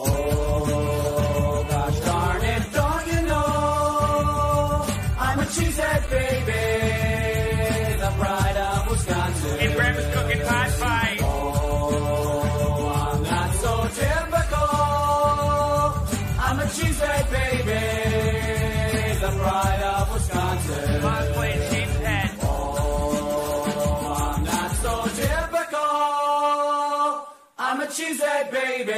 Oh, gosh darn it, don't you know? I'm a cheesehead baby, the pride of Wisconsin. And cooking pot pie. Oh, I'm not so typical. I'm a cheesehead baby, the pride of Wisconsin. Playing Sheep's Head. Oh, I'm not so typical. I'm a cheesehead baby,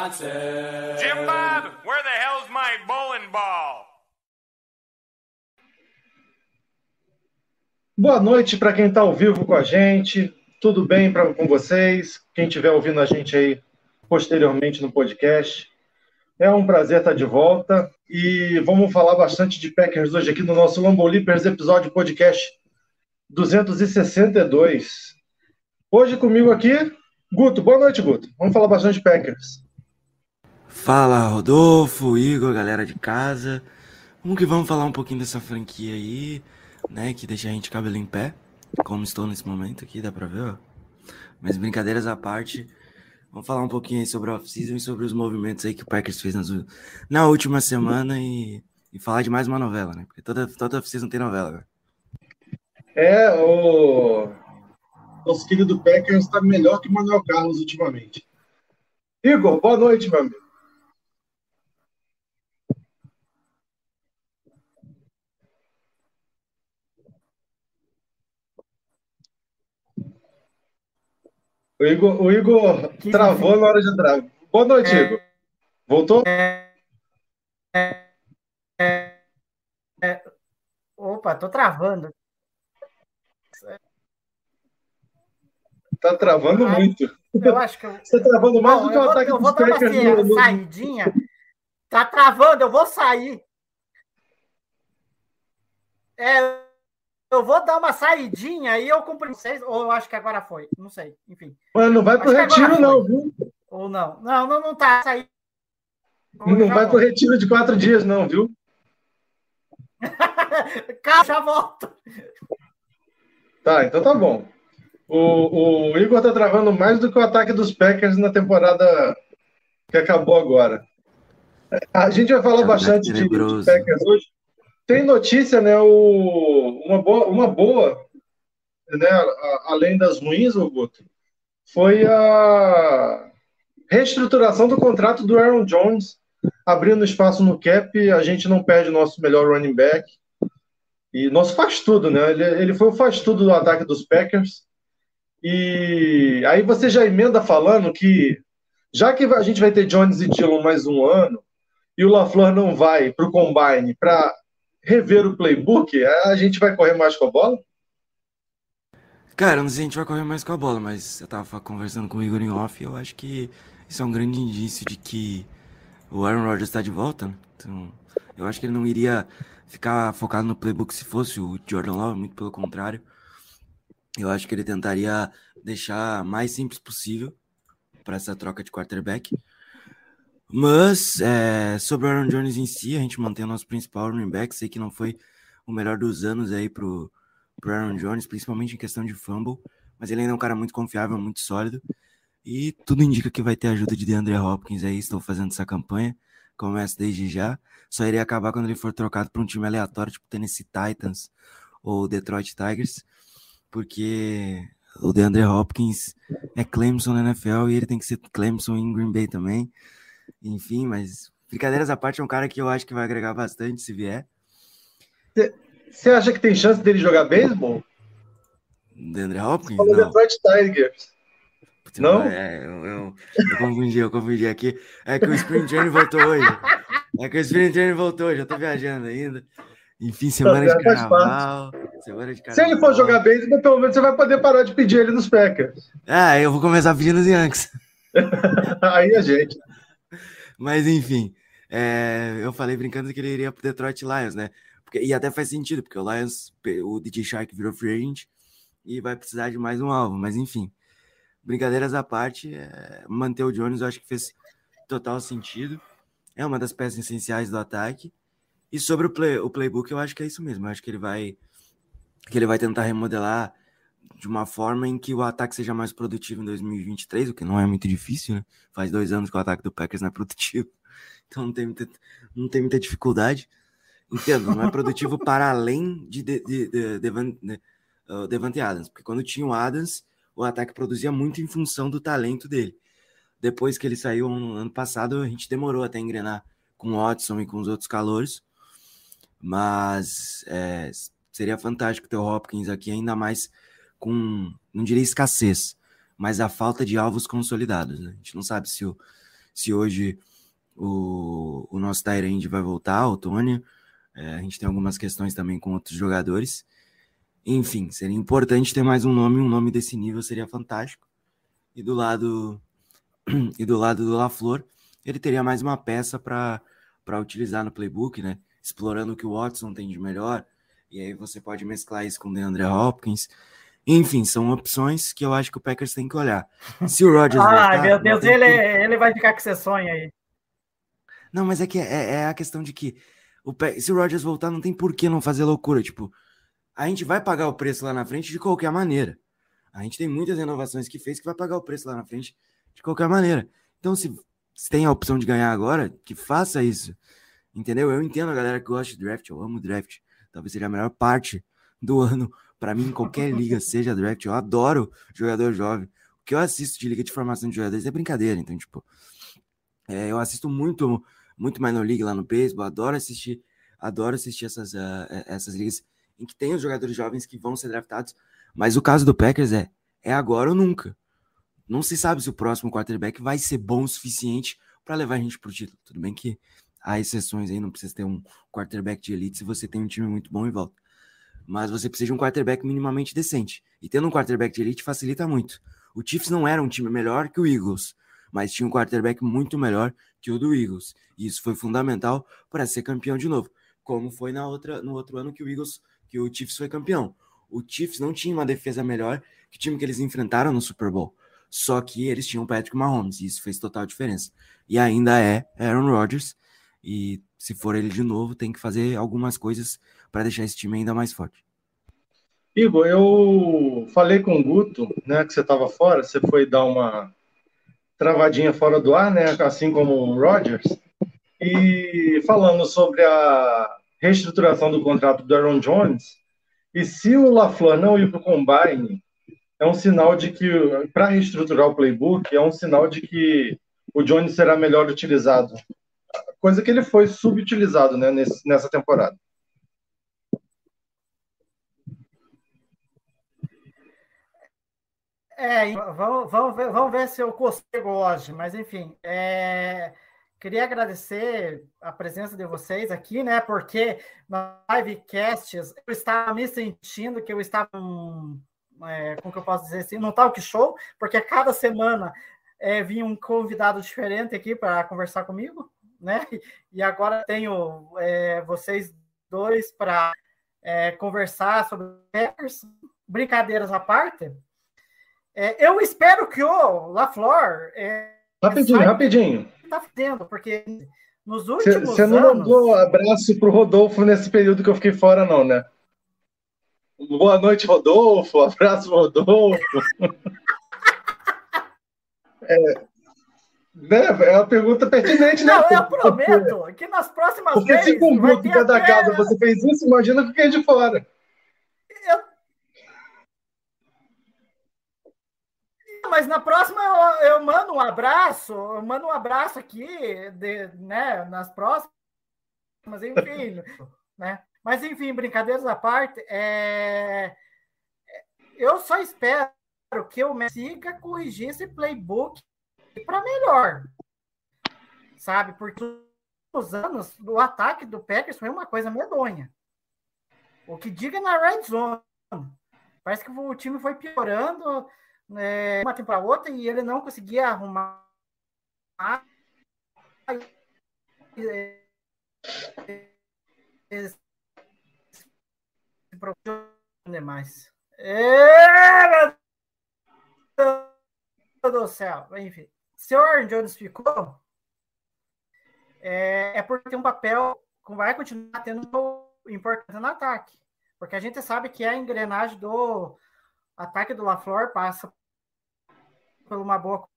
Wisconsin. Jim Bob, where the hell's my bowling ball? Boa noite para quem está ao vivo com a gente. Tudo bem pra, com vocês? Quem estiver ouvindo a gente aí posteriormente no podcast. É um prazer estar de volta e vamos falar bastante de Packers hoje aqui no nosso Lambo Leapers episódio podcast 262. Hoje comigo aqui, Guto. Boa noite, Guto. Vamos falar bastante de Packers. Fala, Rodolfo, Igor, galera de casa. Vamos que vamos falar um pouquinho dessa franquia aí, né? Que deixa a gente cabelo em pé, como estou nesse momento aqui, dá pra ver, ó. Mas brincadeiras à parte, vamos falar um pouquinho aí sobre a off-season e sobre os movimentos aí que o Packers fez nas, na última semana e, e falar de mais uma novela, né? Porque toda, toda off-season tem novela, né? É, o nosso querido Packers está melhor que o Manuel Carlos ultimamente. Igor, boa noite, meu amigo. O Igor, o Igor travou na hora de entrar. Boa noite, Igor. Voltou? Opa, tô travando. Tá travando Ai. muito. Eu acho que eu. Você tá travando mais Não, do que eu o vou, ataque eu vou dar uma assim, no- no- saidinha. Tá travando, eu vou sair. É, eu vou dar uma saidinha e eu cumpro vocês. Ou eu acho que agora foi. Não sei. Enfim. Mas não vai pro retiro, não, viu? Ou não. Não, não, não tá saindo. Ou Não vai pro volto. retiro de quatro dias, não, viu? Calma, já volto. Tá, então tá bom. O, o Igor tá travando mais do que o ataque dos Packers na temporada que acabou agora. A gente vai falar É bastante de, de. Packers hoje. Tem notícia, né? O, uma boa, uma boa né, além das ruins, ô Guto, foi a reestruturação do contrato do Aaron Jones, abrindo espaço no cap. A gente não perde o nosso melhor running back. E nosso faz tudo, né? Ele, ele foi o faz tudo do ataque dos Packers. E aí você já emenda falando que, já que a gente vai ter Jones e Dillon mais um ano, e o LaFleur não vai para o Combine para rever o playbook, a gente vai correr mais com a bola? Cara, não sei se a gente vai correr mais com a bola, mas eu tava conversando com o Igor em off e eu acho que isso é um grande indício de que o Aaron Rodgers está de volta. né? Então, eu acho que ele não iria ficar focado no playbook se fosse o Jordan Love, muito pelo contrário. Eu acho que ele tentaria deixar mais simples possível para essa troca de quarterback. Mas, é, sobre o Aaron Jones em si, a gente mantém o nosso principal running back. Sei que não foi o melhor dos anos aí pro, pro Aaron Jones, principalmente em questão de fumble, mas ele ainda é um cara muito confiável, muito sólido. E tudo indica que vai ter ajuda de DeAndre Hopkins aí, estou fazendo essa campanha, começa desde já. Só iria acabar quando ele for trocado para um time aleatório, tipo Tennessee Titans ou Detroit Tigers, porque o DeAndre Hopkins é Clemson na NFL e ele tem que ser Clemson em Green Bay também. Enfim, mas brincadeiras à parte, é um cara que eu acho que vai agregar bastante se vier. Você acha que tem chance dele jogar beisebol? DeAndre Hopkins? Falou Não. Detroit Tigers. Putz, Não? É, eu, eu, eu confundi, eu confundi aqui. É que o Spring Training voltou hoje. É que o Spring Training voltou hoje, eu tô viajando ainda. Enfim, semana de faz carnaval. Semana de Se carnaval. ele for jogar beisebol, pelo menos você vai poder parar de pedir ele nos Packers. Ah, eu vou começar pedindo os Yankees. Aí a gente. Mas enfim, é, eu falei brincando que ele iria pro Detroit Lions, né? Porque, e até faz sentido, porque o Lions, o DJ Shark virou free agent e vai precisar de mais um alvo. Mas enfim, brincadeiras à parte, é, manter o Jones eu acho que fez total sentido. É uma das peças essenciais do ataque. E sobre o, play, o playbook, eu acho que é isso mesmo. Eu acho que ele vai que ele vai tentar remodelar de uma forma em que o ataque seja mais produtivo em 2023, o que não é muito difícil, né? Faz dois anos que o ataque do Packers não é produtivo, então não tem muita, não tem muita dificuldade. Entendo, não é produtivo para além de, de, de, de, de, de uh, Devante Adams, porque quando tinha o Adams, o ataque produzia muito em função do talento dele. Depois que ele saiu no ano passado, a gente demorou até engrenar com o Watson e com os outros calores, mas é, seria fantástico ter o Hopkins aqui, ainda mais com, não diria escassez, mas a falta de alvos consolidados. Né? A gente não sabe se, o, se hoje o, o nosso Tyrande vai voltar, o Tony. É, a gente tem algumas questões também com outros jogadores. Enfim, seria importante ter mais um nome, um nome desse nível seria fantástico. E do lado e do lado do LaFleur, ele teria mais uma peça para utilizar no playbook, né? Explorando o que o Watson tem de melhor. E aí você pode mesclar isso com o DeAndre Hopkins. Enfim, são opções que eu acho que o Packers tem que olhar. Se o Rodgers. Ai, meu Deus, ele, ele vai ficar com esse sonho aí. Não, mas é que é, é a questão de que o, se o Rodgers voltar, não tem por que não fazer loucura. Tipo, a gente vai pagar o preço lá na frente de qualquer maneira. A gente tem muitas renovações que fez que vai pagar o preço lá na frente de qualquer maneira. Então, se, se tem a opção de ganhar agora, que faça isso. Entendeu? Eu entendo a galera que gosta de draft, eu amo draft. Talvez seja a melhor parte do ano para mim, qualquer liga, seja draft. Eu adoro jogador jovem. O que eu assisto de liga de formação de jogadores é brincadeira. Então, tipo, é, eu assisto muito, muito minor league lá no beisebol. Adoro assistir, adoro assistir essas, uh, essas ligas em que tem os jogadores jovens que vão ser draftados. Mas o caso do Packers é, é agora ou nunca. Não se sabe se o próximo quarterback vai ser bom o suficiente para levar a gente para o título. Tudo bem que há exceções aí, não precisa ter um quarterback de elite se você tem um time muito bom em volta mas você precisa de um quarterback minimamente decente. E tendo um quarterback de elite facilita muito. O Chiefs não era um time melhor que o Eagles, mas tinha um quarterback muito melhor que o do Eagles. E isso foi fundamental para ser campeão de novo, como foi na outra, no outro ano que o Eagles, que o Chiefs foi campeão. O Chiefs não tinha uma defesa melhor que o time que eles enfrentaram no Super Bowl. Só que eles tinham Patrick Mahomes, e isso fez total diferença. E ainda é Aaron Rodgers, e se for ele de novo, tem que fazer algumas coisas para deixar esse time ainda mais forte. Igor, eu falei com o Guto, né, que você estava fora, você foi dar uma travadinha fora do ar, né, assim como o Rodgers, e falando sobre a reestruturação do contrato do Aaron Jones, e se o LaFleur não ir para o Combine, é um sinal de que, para reestruturar o playbook, é um sinal de que o Jones será melhor utilizado. Coisa que ele foi subutilizado né, nessa temporada. É, vamos, vamos, ver, vamos ver se eu consigo hoje, mas enfim, é, queria agradecer a presença de vocês aqui, né? Porque na livecasts eu estava me sentindo que eu estava, é, como que eu posso dizer assim, num talk show, porque cada semana é, vinha um convidado diferente aqui para conversar comigo, né? E agora tenho é, vocês dois para é, conversar sobre brincadeiras à parte. É, eu espero que o LaFleur. É, rapidinho, rapidinho. Está fazendo, porque nos últimos Você não anos... mandou abraço para o Rodolfo nesse período que eu fiquei fora, não, né? Boa noite, Rodolfo. Abraço, Rodolfo. é, né? é uma pergunta pertinente, né? Não, eu prometo que nas próximas Porque vezes. Porque se com o cada até... casa você fez isso, imagina que fiquei de fora. Mas na próxima eu, eu, mando um abraço, eu mando um abraço aqui, de, né, nas próximas, mas enfim, né? Mas enfim, brincadeiras à parte, é... eu só espero que o Messi siga corrigir esse playbook para melhor, sabe? Porque os anos o ataque do Packers foi uma coisa medonha. O que diga na red zone, parece que o time foi piorando é, uma temporada outra e ele não conseguia arrumar esse mais. É, meu Deus do céu. Enfim, se o Aaron Jones ficou, é, é porque tem um papel vai continuar tendo importante no ataque. Porque a gente sabe que é a engrenagem do ataque do LaFleur passa por uma boa.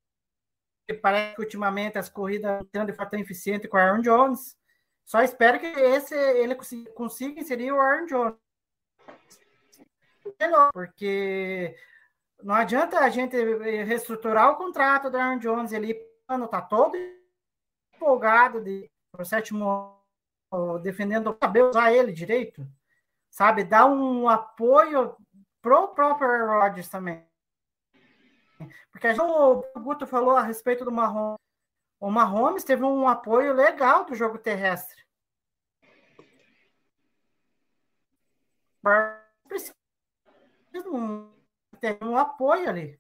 Parece que ultimamente as corridas tendo de fato eficiente com o Aaron Jones. Só espero que esse ele consiga inserir o Aaron Jones. Porque não adianta a gente reestruturar o contrato do Aaron Jones, ele está todo empolgado de o sétimo defendendo o cabelo, usar ele direito, sabe? Dar um apoio pro próprio Rodgers também. Porque o Guto falou a respeito do Mahomes. O Mahomes teve um apoio legal do jogo terrestre. Ter um apoio ali.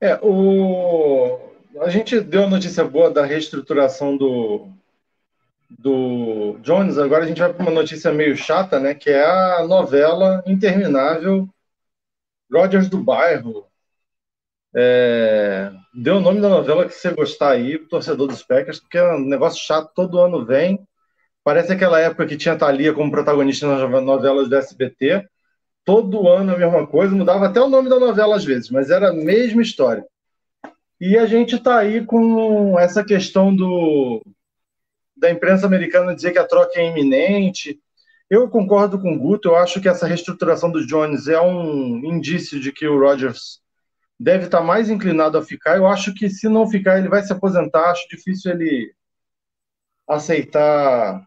É, o... a gente deu a notícia boa da reestruturação do, do Jones, agora a gente vai para uma notícia meio chata, né? Que é a novela interminável Rogers do Bairro. É... Dê o nome da novela que você gostar aí, torcedor dos Packers, porque é um negócio chato, todo ano vem. Parece aquela época que tinha Thalia como protagonista nas novelas do SBT todo ano a mesma coisa, mudava até o nome da novela às vezes, mas era a mesma história. E a gente está aí com essa questão do da imprensa americana dizer que a troca é iminente. Eu concordo com o Guto, eu acho que essa reestruturação do Jones é um indício de que o Rodgers deve estar tá mais inclinado a ficar. Eu acho que se não ficar, ele vai se aposentar. Acho difícil ele aceitar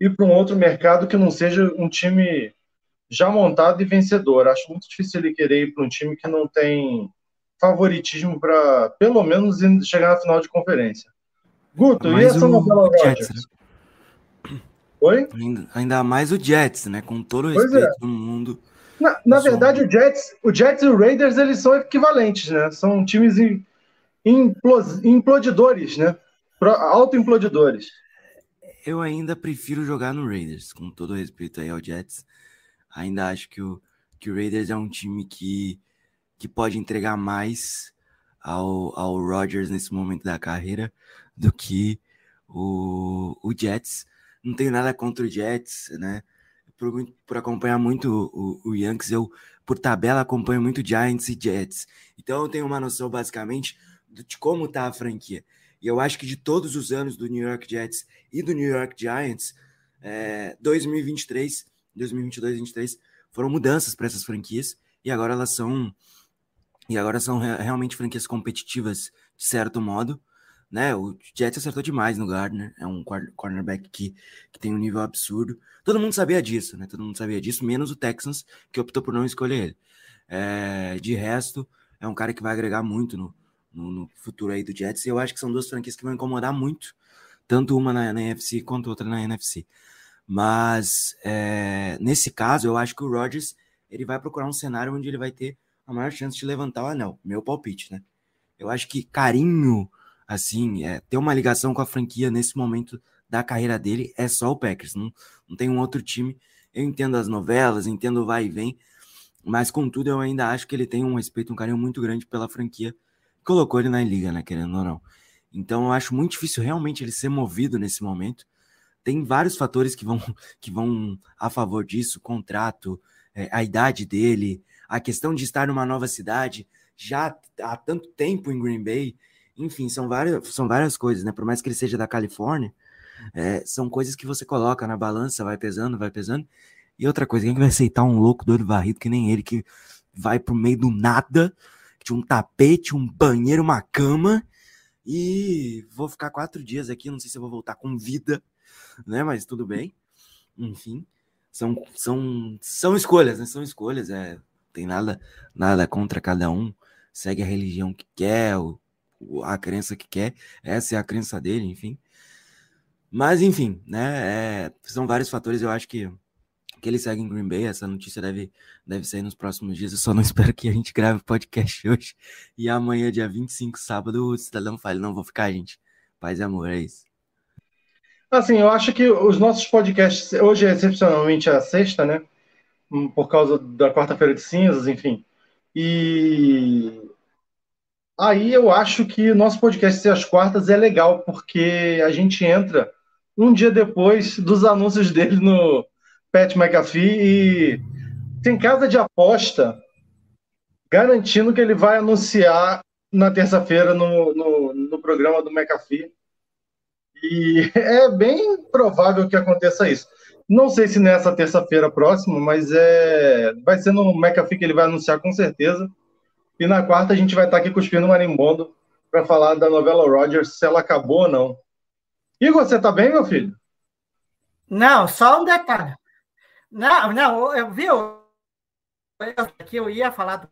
ir para um outro mercado que não seja um time já montado e vencedor. Acho muito difícil ele querer ir para um time que não tem favoritismo para, pelo menos, chegar na final de conferência. Guto, Mas e essa novela Jets, né? Oi? Ainda, mais o Jets, né? Com todo o respeito é. do mundo. Na, na verdade, o Jets, o Jets e o Raiders eles são equivalentes, né? São times implodidores, né? Auto-implodidores. Eu ainda prefiro jogar no Raiders, com todo respeito aí ao Jets. Ainda acho que o, que o Raiders é um time que, que pode entregar mais ao, ao Rodgers nesse momento da carreira do que o, o Jets. Não tenho nada contra o Jets, né? Por, por acompanhar muito o, o Yankees, eu, por tabela, acompanho muito Giants e Jets. Então eu tenho uma noção, basicamente, de como tá a franquia. E eu acho que de todos os anos do New York Jets e do New York Giants, é, 2023 2022 e 2023 foram mudanças para essas franquias e agora elas são e agora são realmente franquias competitivas de certo modo, né? O Jets acertou demais no Gardner, é um cornerback que, que tem um nível absurdo. Todo mundo sabia disso, né? Todo mundo sabia disso, menos o Texans, que optou por não escolher ele. É, de resto, é um cara que vai agregar muito no, no, no, futuro aí do Jets. E eu acho que são duas franquias que vão incomodar muito, tanto uma na, na NFC quanto outra na NFC. Mas é, nesse caso, eu acho que o Rodgers ele vai procurar um cenário onde ele vai ter a maior chance de levantar o anel. Meu palpite, né? Eu acho que carinho, assim, é, ter uma ligação com a franquia nesse momento da carreira dele é só o Packers. Não, não tem um outro time. Eu entendo as novelas, entendo o vai e vem, mas contudo eu ainda acho que ele tem um respeito, um carinho muito grande pela franquia colocou ele na liga, né? Querendo ou não. Então eu acho muito difícil realmente ele ser movido nesse momento tem vários fatores que vão, que vão a favor disso, contrato, é, a idade dele, a questão de estar numa nova cidade já há tanto tempo em Green Bay, enfim, são várias, são várias coisas, né? Por mais que ele seja da Califórnia, é, são coisas que você coloca na balança, vai pesando, vai pesando. E outra coisa, quem vai aceitar um louco doido varrido que nem ele, que vai pro meio do nada, de um tapete, um banheiro, uma cama, e vou ficar quatro dias aqui, não sei se vou voltar com vida, né? Mas tudo bem. Enfim, são, são, são escolhas, né? São escolhas, é, tem nada, nada contra cada um, segue a religião que quer, a crença que quer, essa é a crença dele, enfim. Mas, enfim, né? É, são vários fatores, eu acho que, que ele segue em Green Bay. Essa notícia deve, deve sair nos próximos dias. Eu só não espero que a gente grave podcast hoje. E amanhã, dia 25, sábado, o Cidadão fale: não vou ficar, gente. Paz e amor, é isso. Assim, eu acho que os nossos podcasts, hoje é excepcionalmente a sexta, né? Por causa da quarta-feira de cinzas, enfim. E aí eu acho que nosso podcast ser às quartas é legal, porque a gente entra um dia depois dos anúncios dele no Pat McAfee e tem casa de aposta garantindo que ele vai anunciar na terça-feira no, no, no, programa do McAfee. E é bem provável que aconteça isso. Não sei se nessa terça-feira próxima, mas é vai ser no McAfee que ele vai anunciar com certeza. E na quarta a gente vai estar aqui cuspindo marimbondo para falar da novela Rogers, se ela acabou ou não. Igor, você tá bem, meu filho? Não, só um detalhe. Não, não, eu vi que eu ia falar do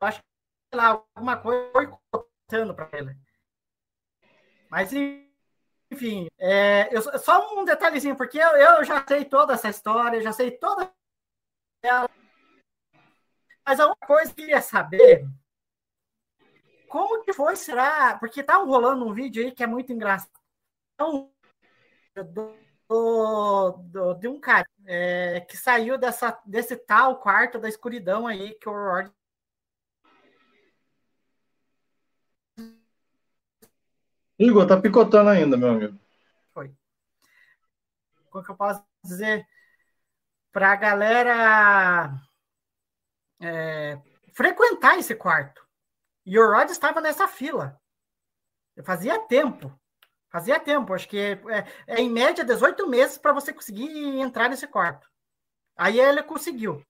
acho que lá alguma coisa foi contando para ele. Mas enfim, é, eu, só um detalhezinho, porque eu, eu já sei toda essa história, já sei toda ela. Mas alguma coisa que eu queria saber como que foi, será? Porque tá rolando um vídeo aí que é muito engraçado. Do, do, de um cara é, que saiu dessa, desse tal quarto da escuridão aí que o Rod Igor, tá picotando ainda, meu amigo. Foi. Como que eu posso dizer? Pra galera é, frequentar esse quarto. E o Rod estava nessa fila. Fazia tempo. Fazia tempo. Acho que é, é em média 18 meses para você conseguir entrar nesse quarto. Aí ele conseguiu.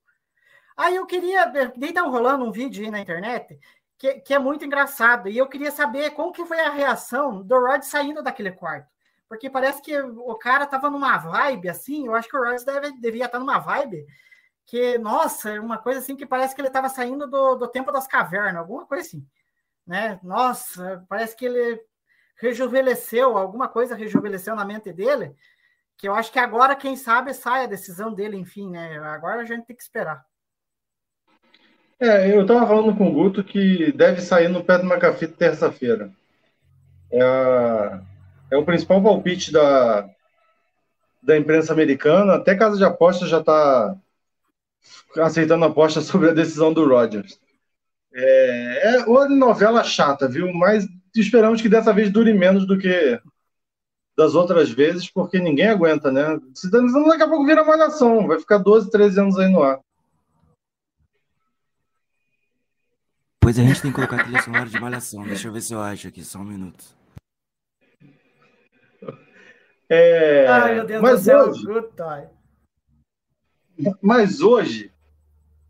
Aí eu queria. Dei tá rolando um vídeo aí na internet que, que, é muito engraçado. E eu queria saber como que foi a reação do Rod saindo daquele quarto. Porque parece que o cara tava numa vibe assim. Eu acho que o Rod deve, devia estar numa vibe que, nossa, é uma coisa assim que parece que ele estava saindo do, do tempo das cavernas, alguma coisa assim. Né? Nossa, parece que ele rejuvenesceu, alguma coisa rejuvenesceu na mente dele, que eu acho que agora, quem sabe, sai a decisão dele, enfim, né? Agora a gente tem que esperar. É, eu estava falando com o Guto que deve sair no pé do McAfee terça-feira. É, é o principal palpite da, da imprensa americana. Até Casa de Apostas já está aceitando aposta sobre a decisão do Rogers. É, é uma novela chata, viu? Mas esperamos que dessa vez dure menos do que das outras vezes, porque ninguém aguenta, né? Se daqui a pouco vira malhação, vai ficar 12, 13 anos aí no ar. Pois a gente tem que colocar a trilha sonora de malhação. Deixa eu ver se eu acho aqui, só um minuto. É, Ai, meu Deus mas do céu, hoje, good time. Mas hoje,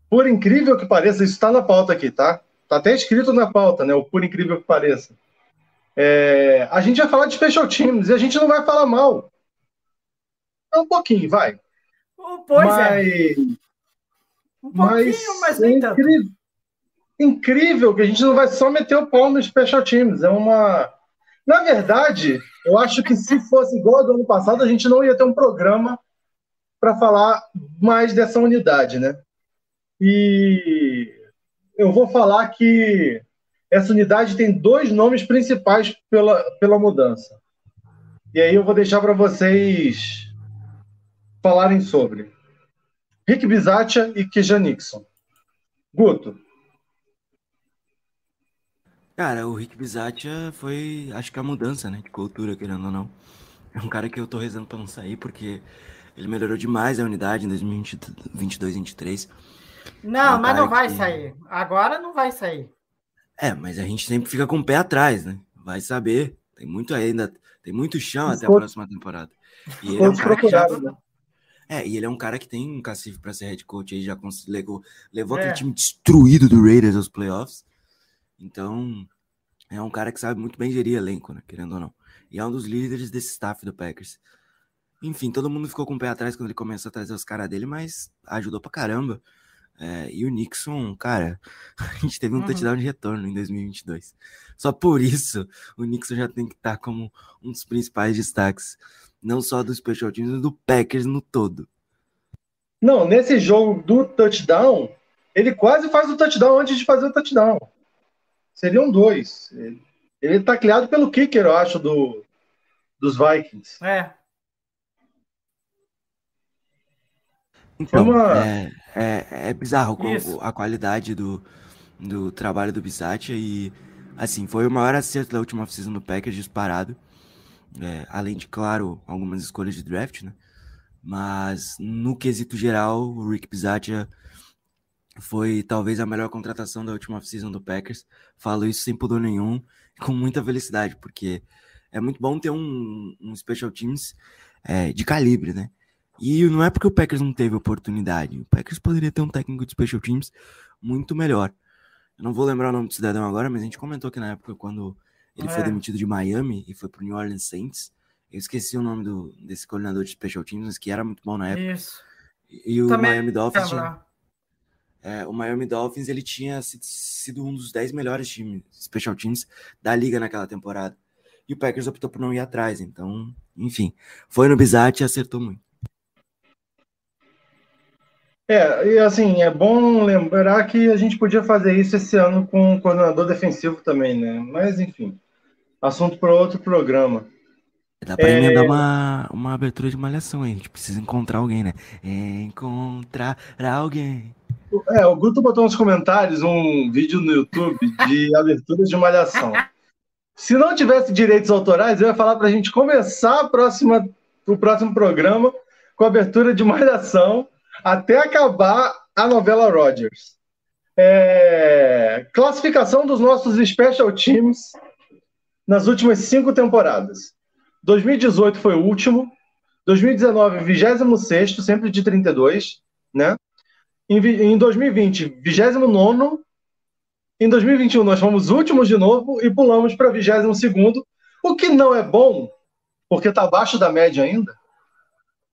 por incrível que pareça, isso está na pauta aqui, tá? Tá até escrito na pauta, né? O por incrível que pareça. É, a gente vai falar de special teams e a gente não vai falar mal. É um pouquinho, vai. Pois mas, é. Um pouquinho, mas, nem é tanto. Incrível, que a gente não vai só meter o pau no special teams. É uma. Na verdade, eu acho que se fosse igual ao do ano passado, a gente não ia ter um programa para falar mais dessa unidade, né? E eu vou falar que essa unidade tem dois nomes principais pela, pela mudança. E aí eu vou deixar para vocês falarem sobre. Rick Bizatia e Kejan Nixon. Guto. Cara, o Rick Bizatia foi, acho que a mudança, né, de cultura, querendo ou não. É um cara que eu tô rezando pra não sair, porque ele melhorou demais a unidade em 2022, 2023. Não, É um mas não vai que- sair. Agora não vai sair. É, mas a gente sempre fica com o pé atrás, né? Vai saber. Tem muito ainda, tem muito chão até a próxima temporada. E ele é um cara que já, né? é, e ele é um cara que tem um cacife para ser head coach aí, já cons- levou, levou É. aquele time destruído do Raiders aos playoffs. Então, é um cara que sabe muito bem gerir elenco, né? Querendo ou não. E é um dos líderes desse staff do Packers. Enfim, todo mundo ficou com o pé atrás quando ele começou a trazer os caras dele, mas ajudou pra caramba. É, e o Nixon, cara, a gente teve um Uhum. touchdown de retorno em 2022. Só por isso, o Nixon já tem que estar como um dos principais destaques, não só do Special Teams, mas do Packers no todo. Não, nesse jogo do touchdown, ele quase faz o touchdown antes de fazer o touchdown. Seriam dois. Ele, tá criado pelo kicker, eu acho, do, dos Vikings. É. Então, uma- é, é, é bizarro Isso. a qualidade do, do trabalho do Bissatia e Assim, foi o maior acerto da última off-season do Packers disparado. É, além de, claro, algumas escolhas de draft, né? Mas no quesito geral, o Rick Bisaccia foi talvez a melhor contratação da última off-season do Packers. Falo isso sem pudor nenhum, com muita felicidade, porque é muito bom ter um, um special teams é, de calibre, né? E não é porque o Packers não teve oportunidade. O Packers poderia ter um técnico de special teams muito melhor. Eu não vou lembrar o nome do cidadão agora, mas a gente comentou que na época, quando ele é. foi demitido de Miami e foi para o New Orleans Saints, eu esqueci o nome do, desse coordenador de special teams, que era muito bom na época. Isso. E, e o Miami Dolphins. Tinha, é, o Miami Dolphins ele tinha sido um dos 10 melhores times, special teams da liga naquela temporada. E o Packers optou por não ir atrás. Então, enfim, foi no Bizat e acertou muito. É, e assim, é bom lembrar que a gente podia fazer isso esse ano com o coordenador defensivo também, né? Mas, enfim, assunto para outro programa. Dá pra é... emendar uma, uma abertura de malhação aí. A gente precisa encontrar alguém, né? Encontrar alguém. É, o Guto botou nos comentários um vídeo no YouTube de abertura de malhação. Se não tivesse direitos autorais, eu ia falar para a gente começar a próxima, o próximo programa com a abertura de malhação até acabar a novela Rogers. É... Classificação dos nossos special teams nas últimas cinco temporadas. 2018 foi o último. 2019, 26, sempre de 32, né? Em, em 2020, 29. Em 2021, nós fomos últimos de novo e pulamos para 22, o que não é bom, porque está abaixo da média ainda,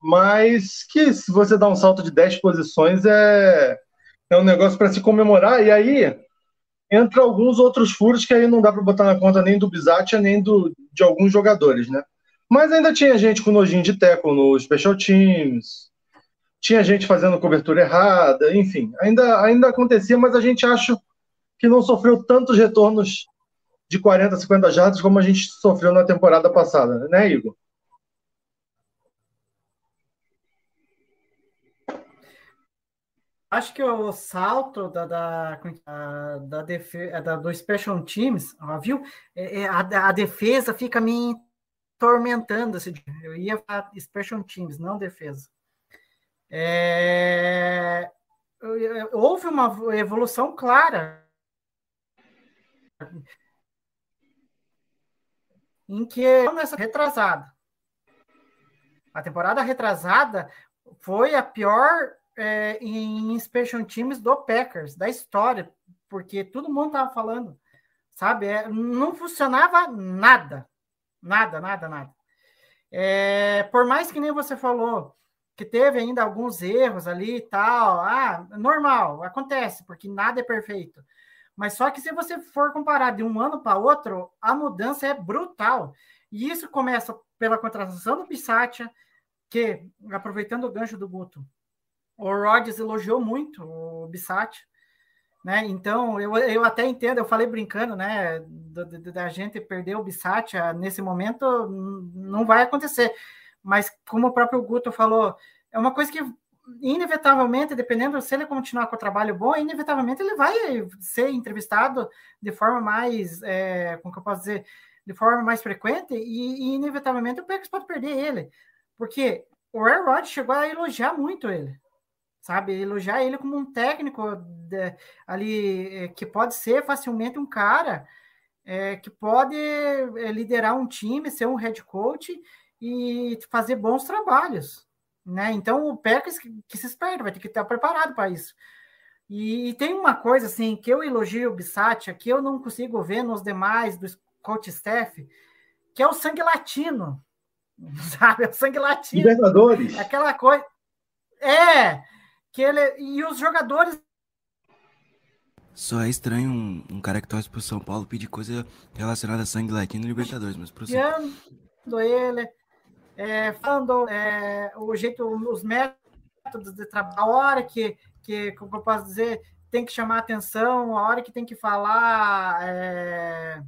mas que se você dá um salto de 10 posições é, é um negócio para se comemorar. E aí entra alguns outros furos que aí não dá para botar na conta nem do Bizatia, nem do, de alguns jogadores, né? Mas ainda tinha gente com nojinho de teco no Special Teams, tinha gente fazendo cobertura errada, enfim, ainda, ainda acontecia, mas a gente acha que não sofreu tantos retornos de 40, 50 jardas como a gente sofreu na temporada passada, né, Igor? Acho que o salto da, da, da, defesa, da do Special Teams, viu? É, é, a, a defesa fica me tormentando. Esse, eu ia falar Special Teams, não defesa. É, houve uma evolução clara em que nessa retrasada. A temporada retrasada foi a pior é, em Special Teams do Packers, da história, porque todo mundo estava falando, sabe? É, não funcionava nada. Nada, nada, nada. É, por mais que nem você falou, que teve ainda alguns erros ali e tal, ah, normal, acontece, porque nada é perfeito. Mas só que se você for comparar de um ano para outro, a mudança é brutal. E isso começa pela contratação do Pissatia, que, aproveitando o gancho do Guto, o Rodgers elogiou muito o Bissatia, né? Então, eu, eu até entendo, eu falei brincando, né? Da, gente perder o Bissatia nesse momento não vai acontecer. Mas, como o próprio Guto falou, é uma coisa que, inevitavelmente, dependendo se ele continuar com o trabalho bom, inevitavelmente ele vai ser entrevistado de forma mais, é, como que eu posso dizer, de forma mais frequente, e, e inevitavelmente o Packers pode perder ele. Porque o Aaron Rodgers chegou a elogiar muito ele sabe? Elogiar ele como um técnico de, ali eh, que pode ser facilmente um cara é, que pode eh, liderar um time, ser um head coach e fazer bons trabalhos, né? Então o Packers que, que se espera, vai ter que estar preparado para isso. E, e, tem uma coisa assim que eu elogio o Bissatia, que eu não consigo ver nos demais do coach staff, que é o sangue latino, sabe? É o sangue latino. Libertadores. Aquela coisa. É, que ele e os jogadores só é estranho um, um cara que torce pro São Paulo pedir coisa relacionada a sangue latino e Libertadores, mas pro São ele, é, falando é, o jeito, os métodos de trabalho, a hora que, que, como eu posso dizer, tem que chamar atenção, a hora que tem que falar, é,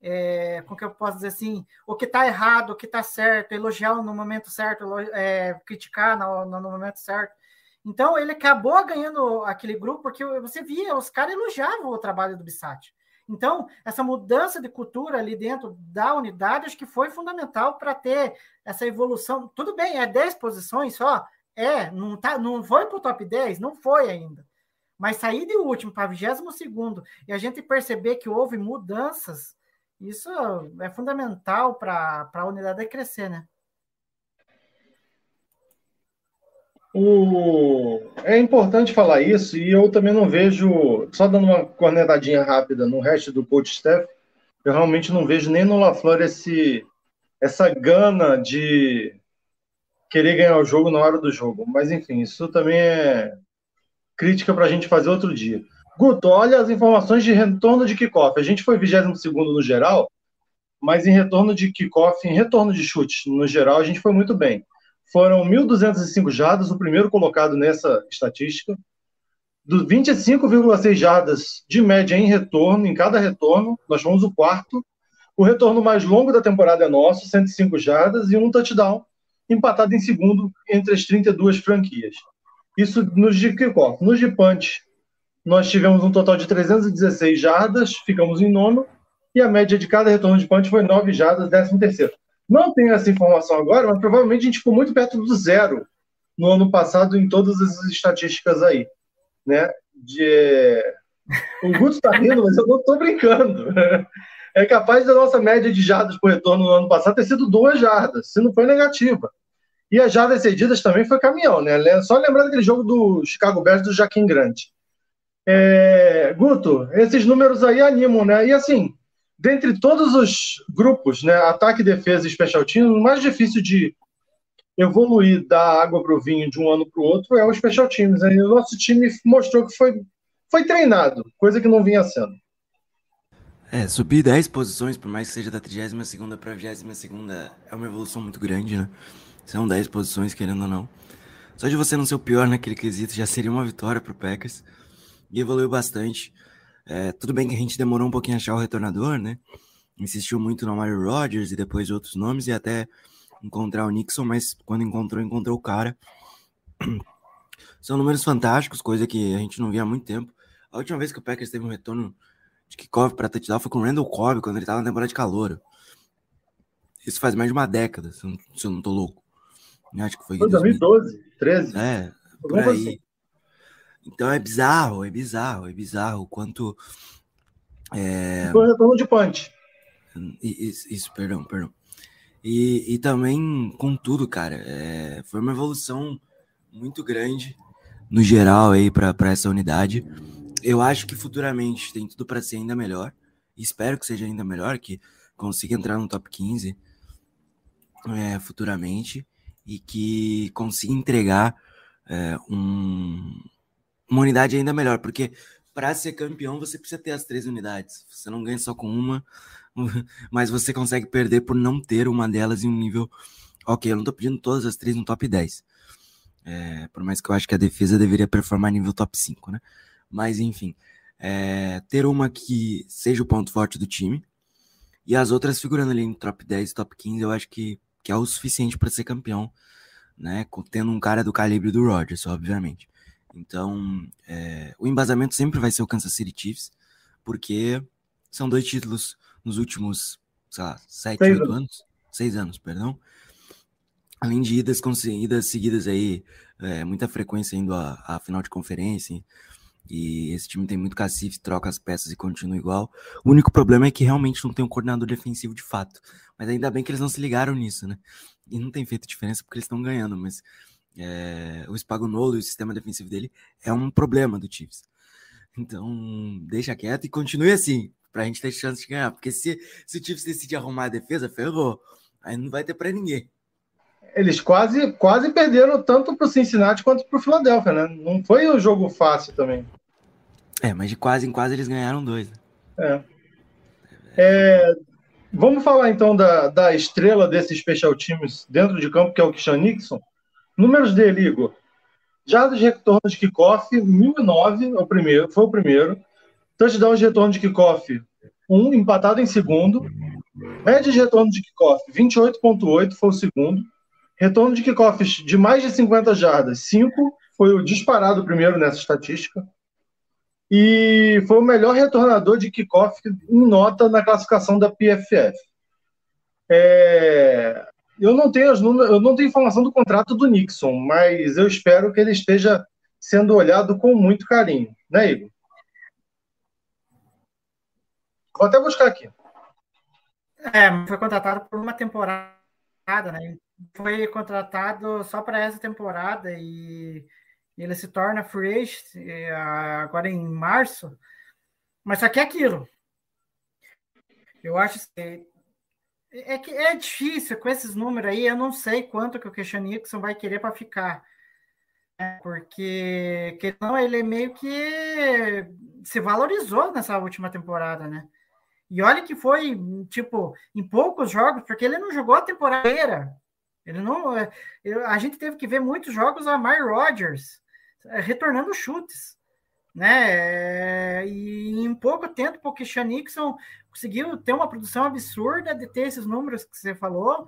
é, como que eu posso dizer assim, o que está errado, o que está certo, elogiar no momento certo, é, criticar no, no momento certo. Então ele acabou ganhando aquele grupo porque você via, os caras elogiavam o trabalho do Bissati. Então, essa mudança de cultura ali dentro da unidade, acho que foi fundamental para ter essa evolução. Tudo bem, é 10 posições só? É, não, tá, não foi para o top 10? Não foi ainda. Mas sair de último para 22 e a gente perceber que houve mudanças, isso é fundamental para a unidade crescer, né? O... É importante falar isso, e eu também não vejo, só dando uma cornetadinha rápida no resto do coach staff, eu realmente não vejo nem no LaFleur esse, essa gana de querer ganhar o jogo na hora do jogo. Mas, enfim, isso também é crítica para a gente fazer outro dia. Guto, olha as informações de retorno de kickoff. A gente foi 22 no geral, mas em retorno de kickoff, em retorno de chute, no geral, a gente foi muito bem. Foram 1.205 jardas, o primeiro colocado nessa estatística. Do 25,6 jardas de média em retorno, em cada retorno, nós fomos o quarto. O retorno mais longo da temporada é nosso, 105 jardas e um touchdown, empatado em segundo entre as 32 franquias. Isso nos de kickoff. Nos de punch, nós tivemos um total de 316 jardas, ficamos em nono, e a média de cada retorno de punch foi 9 jardas, décimo terceiro. Não tenho essa informação agora, mas provavelmente a gente ficou muito perto do zero no ano passado em todas as estatísticas aí, né? De... O Guto está rindo, mas eu não estou brincando. É capaz da nossa média de jardas por retorno no ano passado ter sido duas jardas, se não foi negativa. E as jardas cedidas também foi caminhão, né? Só lembrar daquele jogo do Chicago Bears do Jaquim Grande. É... Guto, esses números aí animam, né? E assim, dentre todos os grupos, né, ataque, defesa e special team, o mais difícil de evoluir da água para o vinho de um ano para o outro é o special teams. Né? E o nosso time mostrou que foi, foi treinado, coisa que não vinha sendo. É, subir 10 posições, por mais que seja da 32 para a 22 é uma evolução muito grande, né? São 10 posições, querendo ou não. Só de você não ser o pior naquele quesito já seria uma vitória para o Packers. E evoluiu bastante. É, tudo bem que a gente demorou um pouquinho a achar o retornador, né? Insistiu muito no Mario Rodgers e depois outros nomes e até encontrar o Nixon, mas quando encontrou, encontrou o cara. São números fantásticos, coisa que a gente não via há muito tempo. A última vez que o Packers teve um retorno de kickoff para touchdown foi com o Randall Cobb, quando ele estava na temporada de calor. Isso faz mais de uma década, se eu não, tô louco. Eu acho que foi. Foi 2012, 13. É, por aí. Assim. Então é bizarro, é bizarro, é bizarro o quanto. É... Retorno de punch. Isso, isso, perdão, perdão. E, e também com tudo, cara, é, foi uma evolução muito grande no geral aí para essa unidade. Eu acho que futuramente tem tudo para ser ainda melhor. Espero que seja ainda melhor, que consiga entrar no top 15 é, futuramente e que consiga entregar é, um, uma unidade ainda melhor, porque para ser campeão você precisa ter as três unidades. Você não ganha só com uma, mas você consegue perder por não ter uma delas em um nível. Ok, eu não tô pedindo todas as três no top 10. É, por mais que eu acho que a defesa deveria performar nível top 5, né? Mas enfim, é, ter uma que seja o ponto forte do time e as outras figurando ali em top 10, top 15, eu acho que, que é o suficiente para ser campeão, né? Tendo um cara do calibre do Rodgers, obviamente. Então, é, o embasamento sempre vai ser o Kansas City Chiefs, porque são dois títulos nos últimos, sei lá, sete, oito anos. anos. Seis anos, perdão. Além de idas conseguidas seguidas aí, é, muita frequência indo à, à final de conferência. E esse time tem muito cacife, troca as peças e continua igual. O único problema é que realmente não tem um coordenador defensivo de fato. Mas ainda bem que eles não se ligaram nisso, né? E não tem feito diferença porque eles estão ganhando, mas é, o Spagnolo e o sistema defensivo dele é um problema do Chiefs. Então, deixa quieto e continue assim, pra gente ter chance de ganhar. Porque se, se o Chiefs decidir arrumar a defesa, ferrou. Aí não vai ter para ninguém. Eles quase, quase perderam tanto pro Cincinnati quanto pro Philadelphia, né? Não foi um jogo fácil também. É, mas de quase em quase eles ganharam dois. Né? É. é. Vamos falar então da, da estrela desses special teams dentro de campo, que é o Kishan Nixon. Números dele, Igor. Jardas de retorno de kickoff, 1009 é o primeiro, foi o primeiro. Touchdown de retorno de kickoff, um, empatado em segundo. Média de retorno de kickoff, 28,8 foi o segundo. Retorno de kickoffs de mais de 50 jardas, 5 foi o disparado primeiro nessa estatística. e foi o melhor retornador de kickoff em nota na classificação da PFF. É, eu não tenho eu não tenho informação do contrato do Nixon, mas eu espero que ele esteja sendo olhado com muito carinho, né, Igor? Vou até buscar aqui. É, foi contratado por uma temporada, né? Foi contratado só para essa temporada e ele se torna free agent é, agora em março. Mas só que é aquilo. Eu acho que é que é difícil com esses números aí. Eu não sei quanto que o Christian Nixon vai querer para ficar. Né? Porque que não, ele é meio que se valorizou nessa última temporada, né? E olha que foi, tipo, em poucos jogos, porque ele não jogou a temporada inteira. Ele não. É, a gente teve que ver muitos jogos a Mike Rodgers é, retornando chutes. Né? E em pouco tempo, o Christian Nixon conseguiu ter uma produção absurda de ter esses números que você falou.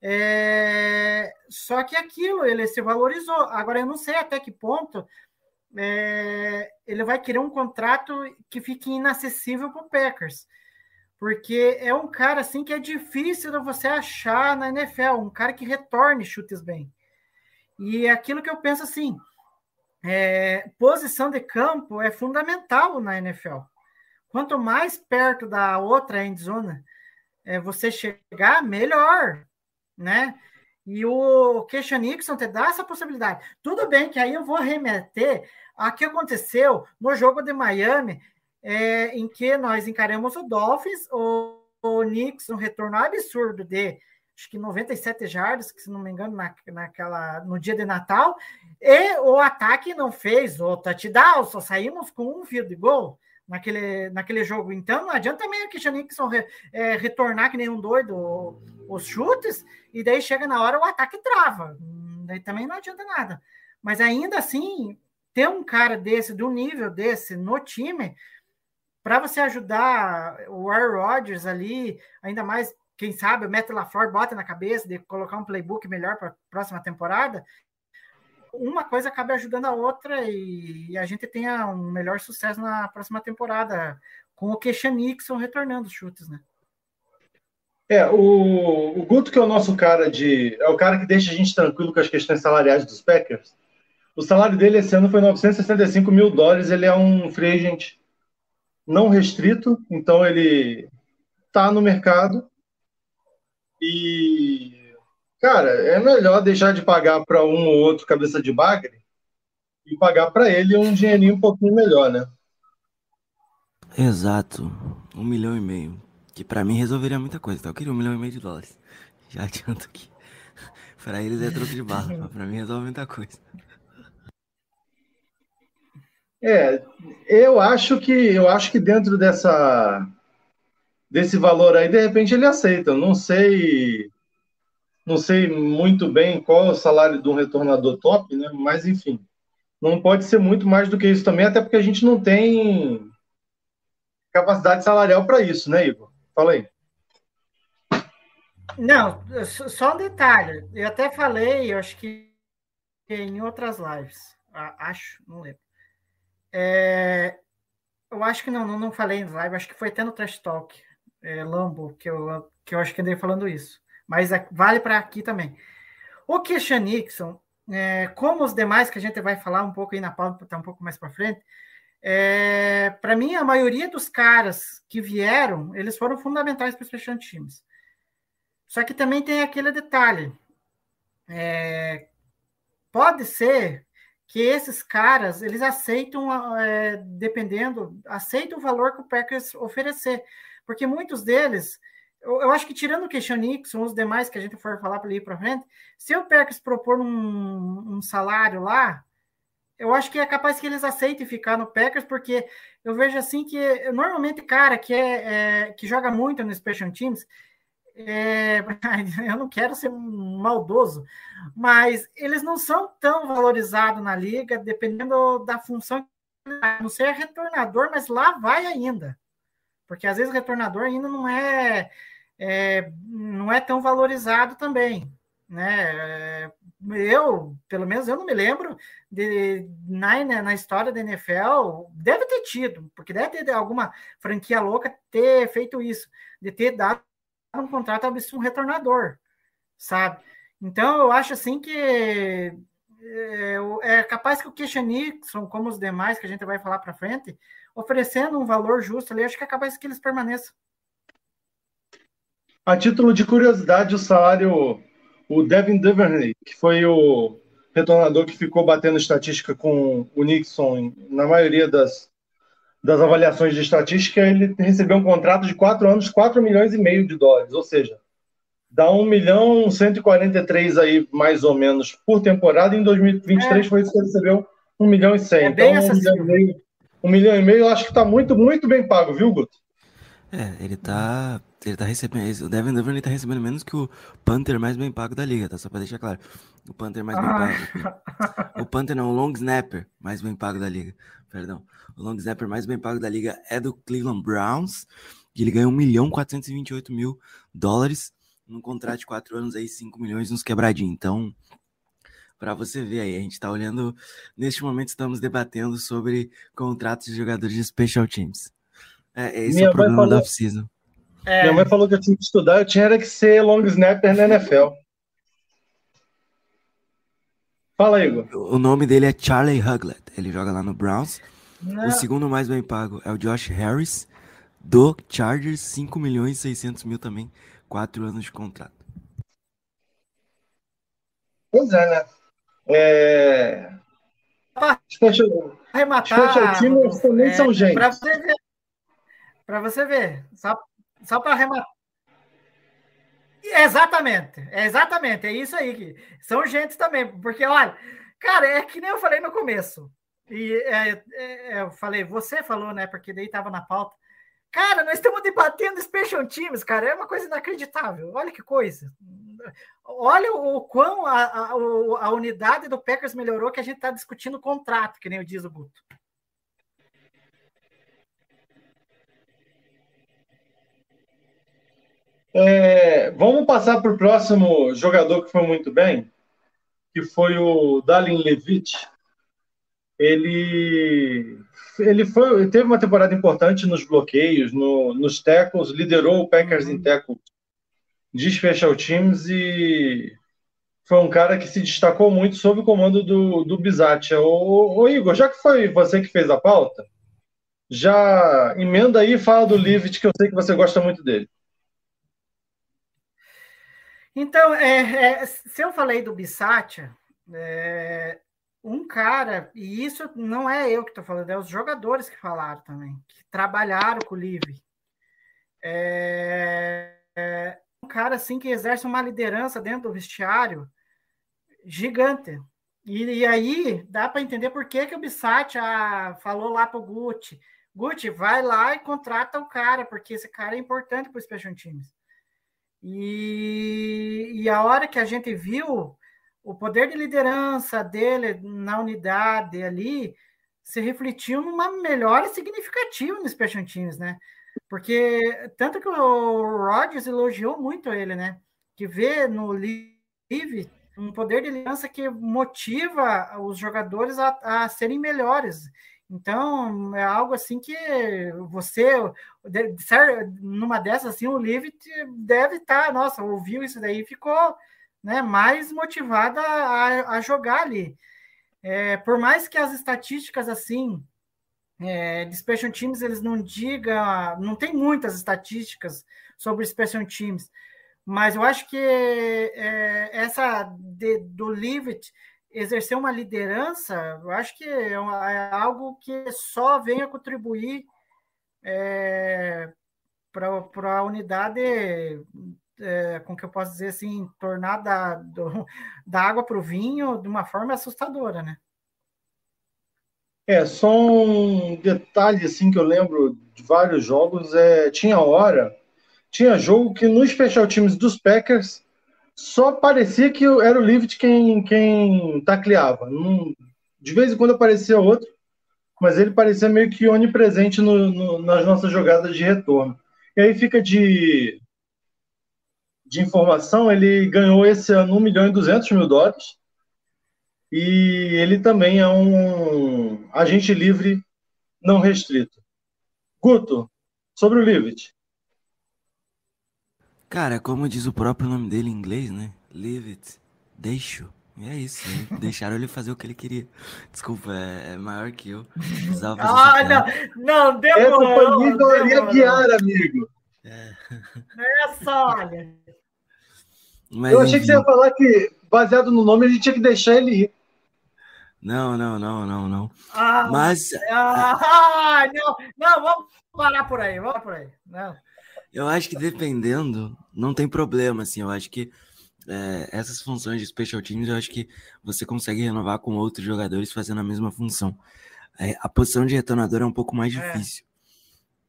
É... Só que aquilo ele se valorizou. Agora eu não sei até que ponto é... ele vai querer um contrato que fique inacessível para o Packers porque é um cara assim que é difícil de você achar na NFL, um cara que retorne chutes bem. E aquilo que eu penso assim, é, posição de campo é fundamental na NFL. Quanto mais perto da outra endzone é, você chegar, melhor, né? E o Keisha Nixon te dá essa possibilidade. Tudo bem que aí eu vou remeter a que aconteceu no jogo de Miami, é, em que nós encaramos o Dolphins, o, o Knicks, um retorno absurdo de acho que 97 jardas, que se não me engano, na, naquela, no dia de Natal, e o ataque não fez o touchdown, só saímos com um field goal naquele, naquele jogo. Então não adianta também o Christian Nixon re, é, retornar que nem um doido os chutes, e daí chega na hora o ataque trava. Daí também não adianta nada. Mas ainda assim, ter um cara desse, do nível desse no time, para você ajudar o Aaron Rodgers ali, ainda mais, quem sabe, o Matt LaFleur bota na cabeça de colocar um playbook melhor para a próxima temporada, uma coisa acaba ajudando a outra e a gente tenha um melhor sucesso na próxima temporada, com o Keisha Nixon retornando os chutes, né? É, o, o Guto, que é o nosso cara de. É o cara que deixa a gente tranquilo com as questões salariais dos Packers. O salário dele esse ano foi 965 mil dólares. Ele é um free agent não restrito, então ele está no mercado. E, cara, é melhor deixar de pagar para um ou outro cabeça de bagre e pagar para ele um dinheirinho um pouquinho melhor, né? Exato. Um milhão e meio. Que para mim resolveria muita coisa, tá? Eu queria um milhão e meio de dólares. Já adianto aqui. para eles é troco de bala, mas pra mim resolve muita coisa. É, eu acho que eu acho que dentro dessa desse valor aí, de repente ele aceita. Eu não sei não sei muito bem qual é o salário de um retornador top, né? Mas enfim, não pode ser muito mais do que isso também, até porque a gente não tem capacidade salarial para isso, né, Igor? Fala aí. Não, só um detalhe. Eu até falei, eu acho que em outras lives. Acho, não lembro. É, eu acho que não, não, não falei em live, acho que foi até no Trash Talk, é, Lambo, que eu, que eu acho que andei falando isso. Mas vale para aqui também. O Christian Nixon, é, como os demais que a gente vai falar um pouco aí na pauta, tá um pouco mais para frente, é, para mim, a maioria dos caras que vieram, eles foram fundamentais para os Special Teams. Só que também tem aquele detalhe. É, pode ser que esses caras eles aceitam, é, dependendo, aceitam o valor que o Packers oferecer, porque muitos deles, eu, eu acho que tirando o Christian Nixon, os demais que a gente for falar para ir para frente, se o Packers propor um, um, salário lá, eu acho que é capaz que eles aceitem ficar no Packers, porque eu vejo assim que normalmente cara que é, é que joga muito no Special Teams é, eu não quero ser maldoso, mas eles não são tão valorizados na liga, dependendo da função. Não ser retornador, mas lá vai ainda. Porque às vezes retornador ainda não é, é não é tão valorizado também. Né? eu, pelo menos eu não me lembro de na, na história da NFL, deve ter tido, porque deve ter alguma franquia louca ter feito isso, de ter dado um contrato a um retornador, sabe? Então eu acho assim que é, é capaz que o Keisha Nixon, como os demais que a gente vai falar para frente, oferecendo um valor justo ali, acho que é capaz que eles permaneçam. A título de curiosidade, o salário, o Devin Duvernay, que foi o retornador que ficou batendo estatística com o Nixon na maioria das, das avaliações de estatística, ele recebeu um contrato de quatro anos, 4 milhões e meio de dólares, ou seja, dá 1 milhão 143 aí, mais ou menos, por temporada. Em 2023 é. foi isso que ele recebeu 1 milhão e 100. É então, um milhão, e meio, um milhão e meio, eu acho que está muito, muito bem pago, viu, Guto? É, ele tá. Ele tá recebendo. O Devin Duvernay tá recebendo menos que o Panther mais bem pago da liga, tá? Só pra deixar claro. O Panther mais bem pago. Ah. O Panther não, o Long Snapper mais bem pago da liga. Perdão. O Long Snapper mais bem pago da liga é do Cleveland Browns. E ele ganhou 1 milhão 428 mil dólares num contrato de 4 anos aí, 5 milhões nos quebradinhos. Então, para você ver aí, a gente está olhando. Neste momento, estamos debatendo sobre contratos de jogadores de special teams. É, esse Minha é o problema falou... da off-season. É... Minha mãe falou que eu tinha que estudar, eu tinha que ser long snapper na NFL. Fala, Igor. O nome dele é Charlie Huglet. Ele joga lá no Browns. Não. O segundo mais bem pago é o Josh Harris, do Chargers, 5 milhões e 600 mil também, 4 anos de contrato. Pois é, né? É... Special, Arrematar, special teams também é, são gente. Para você ver, para você ver, só, só para arrematar. Exatamente, é exatamente, é isso aí. Que são gente também, porque olha, cara, é que nem eu falei no começo. E é, é, eu falei, você falou, né? Porque daí estava na pauta. Cara, nós estamos debatendo Special Teams, cara. É uma coisa inacreditável. Olha que coisa. Olha o quão a, a, a unidade do Packers melhorou que a gente está discutindo contrato, que nem o diz o Guto. É, vamos passar para o próximo jogador que foi muito bem, que foi o Dalin Levitt. Ele, ele, foi, teve uma temporada importante nos bloqueios, no, nos tackles, liderou o Packers em tackles de special teams e foi um cara que se destacou muito sob o comando do, do Bizatia. Igor, já que foi você que fez a pauta, já emenda aí e fala do Levitt, que eu sei que você gosta muito dele. Então, é, é, se eu falei do Bissatia, é, um cara, e isso não é eu que estou falando, é os jogadores que falaram também, que trabalharam com o Livre. É, é, um cara assim que exerce uma liderança dentro do vestiário gigante. E, e aí dá para entender por que, que o Bissatia falou lá para o Gucci. Gucci, vai lá e contrata o cara, porque esse cara é importante para os Special Teams. E, e a hora que a gente viu o poder de liderança dele na unidade ali se refletiu numa melhora significativa no Special Teams, né? Porque tanto que o Rodgers elogiou muito ele, né? Que vê no Live um poder de liderança que motiva os jogadores a, a serem melhores. Então, é algo assim que você, numa dessas, assim, o Liv deve estar, tá, nossa, ouviu isso daí e ficou né, mais motivada a, a jogar ali. É, por mais que as estatísticas, assim, é, de Special Teams, eles não digam, não tem muitas estatísticas sobre Special Teams, mas eu acho que é, essa de, do Leavitt exercer uma liderança, eu acho que é, é algo que só vem a contribuir é, para a unidade, é, com que eu posso dizer assim, tornar da, do, da água para o vinho de uma forma assustadora, né? É, só um detalhe assim que eu lembro de vários jogos, é, tinha hora, tinha jogo que nos special teams dos Packers só parecia que era o Livet quem, quem tacleava. De vez em quando aparecia outro, mas ele parecia meio que onipresente no, no, nas nossas jogadas de retorno. E aí fica de, de informação, ele ganhou esse ano 1 milhão e 200 mil dólares, e ele também é um agente livre não restrito. Guto, sobre o Leavitt. Cara, como diz o próprio nome dele em inglês, né? Leave it. Deixo. E é isso. né? Deixaram ele fazer o que ele queria. Desculpa, é, é maior que eu. Precisava fazer Ah, essa não, não, Essa demorou. foi nível Maria demorou. Guiar, amigo. Essa, olha. Mas, Eu achei que você enfim. ia falar que, baseado no nome, a gente tinha que deixar ele ir. Não, não, não, não, não. Ah, Mas ah, não, não, vamos parar por aí, vamos por aí. Não. Eu acho que dependendo, não tem problema, assim. Eu acho que é, essas funções de special teams, eu acho que você consegue renovar com outros jogadores fazendo a mesma função. É, a posição de retornador é um pouco mais É. difícil.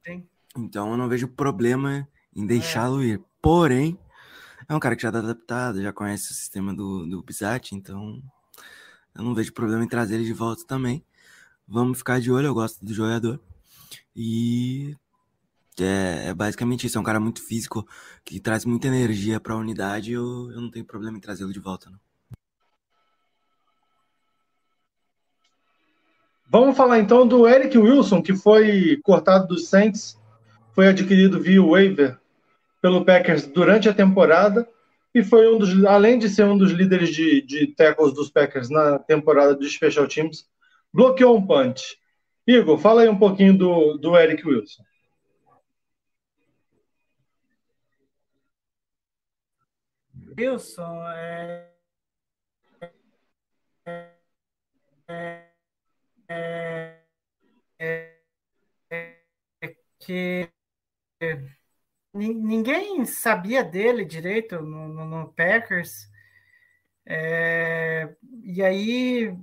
Sim. Então eu não vejo problema em deixá-lo ir. Porém, é um cara que já tá adaptado, já conhece o sistema do, do Bisat, então eu não vejo problema em trazer ele de volta também. Vamos ficar de olho, eu gosto do jogador. E é, é basicamente isso. É um cara muito físico, que traz muita energia para a unidade. Eu, eu não tenho problema em trazê-lo de volta, não. Vamos falar então do Eric Wilson, que foi cortado dos Saints, foi adquirido via waiver pelo Packers durante a temporada e foi um dos, além de ser um dos líderes de, de tackles dos Packers na temporada dos Special Teams, bloqueou um punch. Igor, fala aí um pouquinho do, do Eric Wilson. Wilson, é, é, é, é, que ni- ninguém sabia dele direito no, no- no Packers. É, e aí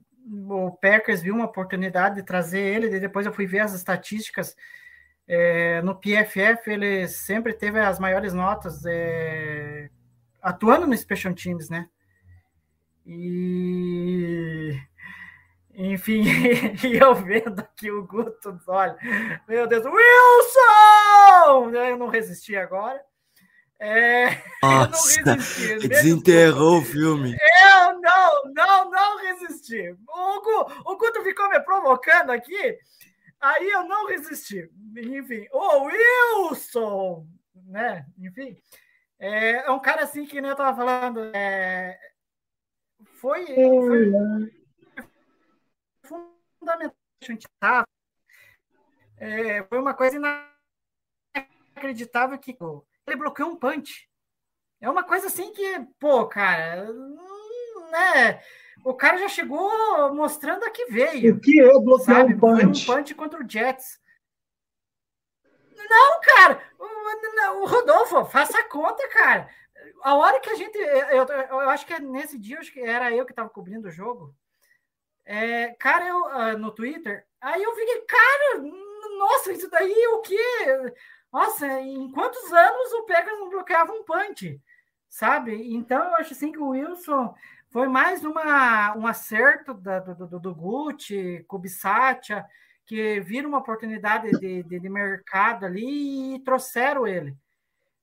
o Packers viu uma oportunidade de trazer ele, e depois eu fui ver as estatísticas. É, no PFF ele sempre teve as maiores notas é, atuando no Special Teams, né? E enfim, e eu vendo aqui o Guto, olha, meu Deus, Wilson! Eu não resisti agora. É, eu não Nossa, resisti. mesmo- desenterrou o filme. eu não, não, não resisti. O, Gu, o Guto ficou me provocando aqui, aí eu não resisti. Enfim, o Wilson, né? Enfim, é, é um cara assim que nem eu tava falando, é, foi, foi fundamental. é, foi uma coisa inacreditável que ele bloqueou um punch. É uma coisa assim que, pô, cara, hum, né? O cara já chegou mostrando a que veio. O que é bloquear Sabe? um Foi um punch? punch contra o Jets. Não, cara, o, Rodolfo, faça a conta, cara. A hora que a gente. Eu, eu, acho que é nesse dia, que era eu que estava cobrindo o jogo. É, cara, eu, ah, no Twitter, aí eu fiquei, cara, nossa, isso daí o quê? Nossa, em quantos anos o Pegasus não bloqueava um punch? Sabe? Então eu acho assim que o Wilson foi mais uma, um acerto da, do, do, do Gucci, Kubisatia, que viram uma oportunidade de, de, de mercado ali e trouxeram ele.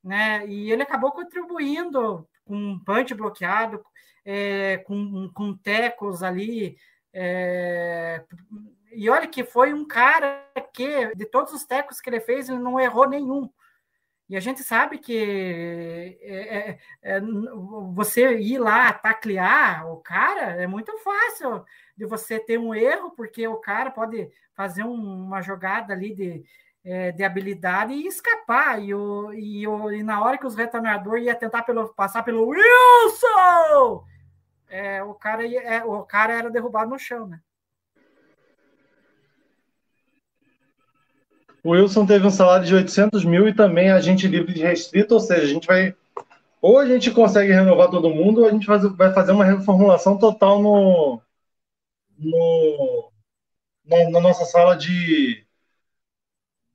Né? E ele acabou contribuindo com um punch bloqueado, é, com, com tecos ali. É, e olha que foi um cara que, de todos os tecos que ele fez, ele não errou nenhum. E a gente sabe que é, é, é, você ir lá taclear o cara é muito fácil de você ter um erro, porque o cara pode fazer um, uma jogada ali de, é, de habilidade e escapar. E, o, e, o, e na hora que os retornadores ia tentar pelo, passar pelo Wilson, é, o, cara ia, o cara era derrubado no chão, né? O Wilson teve um salário de 800 mil e também agente livre de restrito, ou seja, a gente vai. Ou a gente consegue renovar todo mundo, ou a gente vai fazer uma reformulação total no, no, na, na nossa sala de,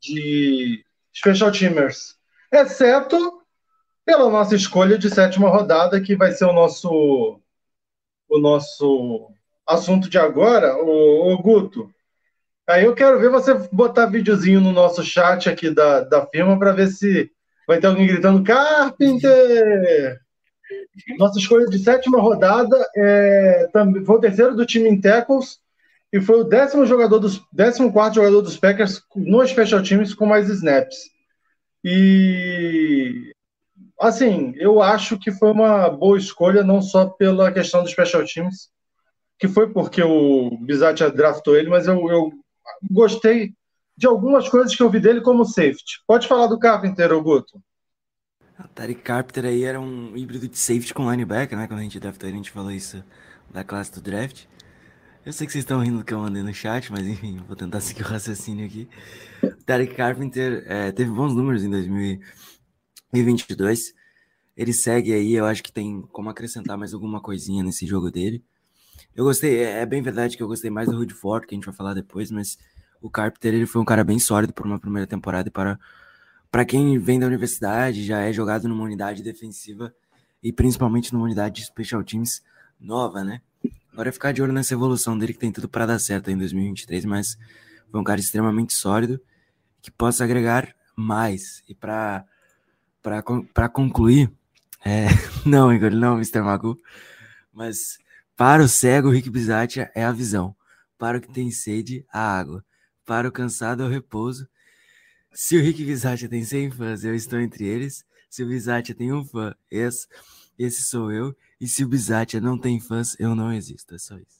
de Special Teamers. Exceto pela nossa escolha de sétima rodada, que vai ser o nosso, o nosso assunto de agora, o, o Guto. Aí eu quero ver você botar videozinho no nosso chat aqui da, da firma para ver se vai ter alguém gritando Carpenter! Nossa escolha de sétima rodada é, também, foi o terceiro do time em tackles e foi o décimo jogador dos décimo quarto jogador dos Packers nos special teams com mais snaps. E assim, eu acho que foi uma boa escolha não só pela questão dos special teams, que foi porque o Bizat draftou ele, mas eu, eu gostei de algumas coisas que eu vi dele como safety. Pode falar do Carpenter, Guto. O Tarek Carpenter aí era um híbrido de safety com linebacker, né? Quando a gente draftou, a gente falou isso da classe do draft. Eu sei que vocês estão rindo do que eu mandei no chat, mas enfim, vou tentar seguir o raciocínio aqui. Tarek Carpenter é, teve bons números em 2022. Ele segue aí, eu acho que tem como acrescentar mais alguma coisinha nesse jogo dele. Eu gostei, é, é bem verdade que eu gostei mais do Rudy Ford, que a gente vai falar depois, mas o Carpenter ele foi um cara bem sólido por uma primeira temporada e para para quem vem da universidade, já é jogado numa unidade defensiva e principalmente numa unidade de special teams nova, né? Agora é ficar de olho nessa evolução dele que tem tudo para dar certo em 2023, mas foi um cara extremamente sólido que possa agregar mais. E para para concluir, é, não, Igor, não, Mr. Magu, mas para o cego, o Rick Bizatia é a visão. Para o que tem sede, a água. Para o cansado, é o repouso. Se o Rick Bizatia tem 100 fãs, eu estou entre eles. Se o Bizatia tem um fã, esse, esse sou eu. E se o Bizatia não tem fãs, eu não existo. É só isso.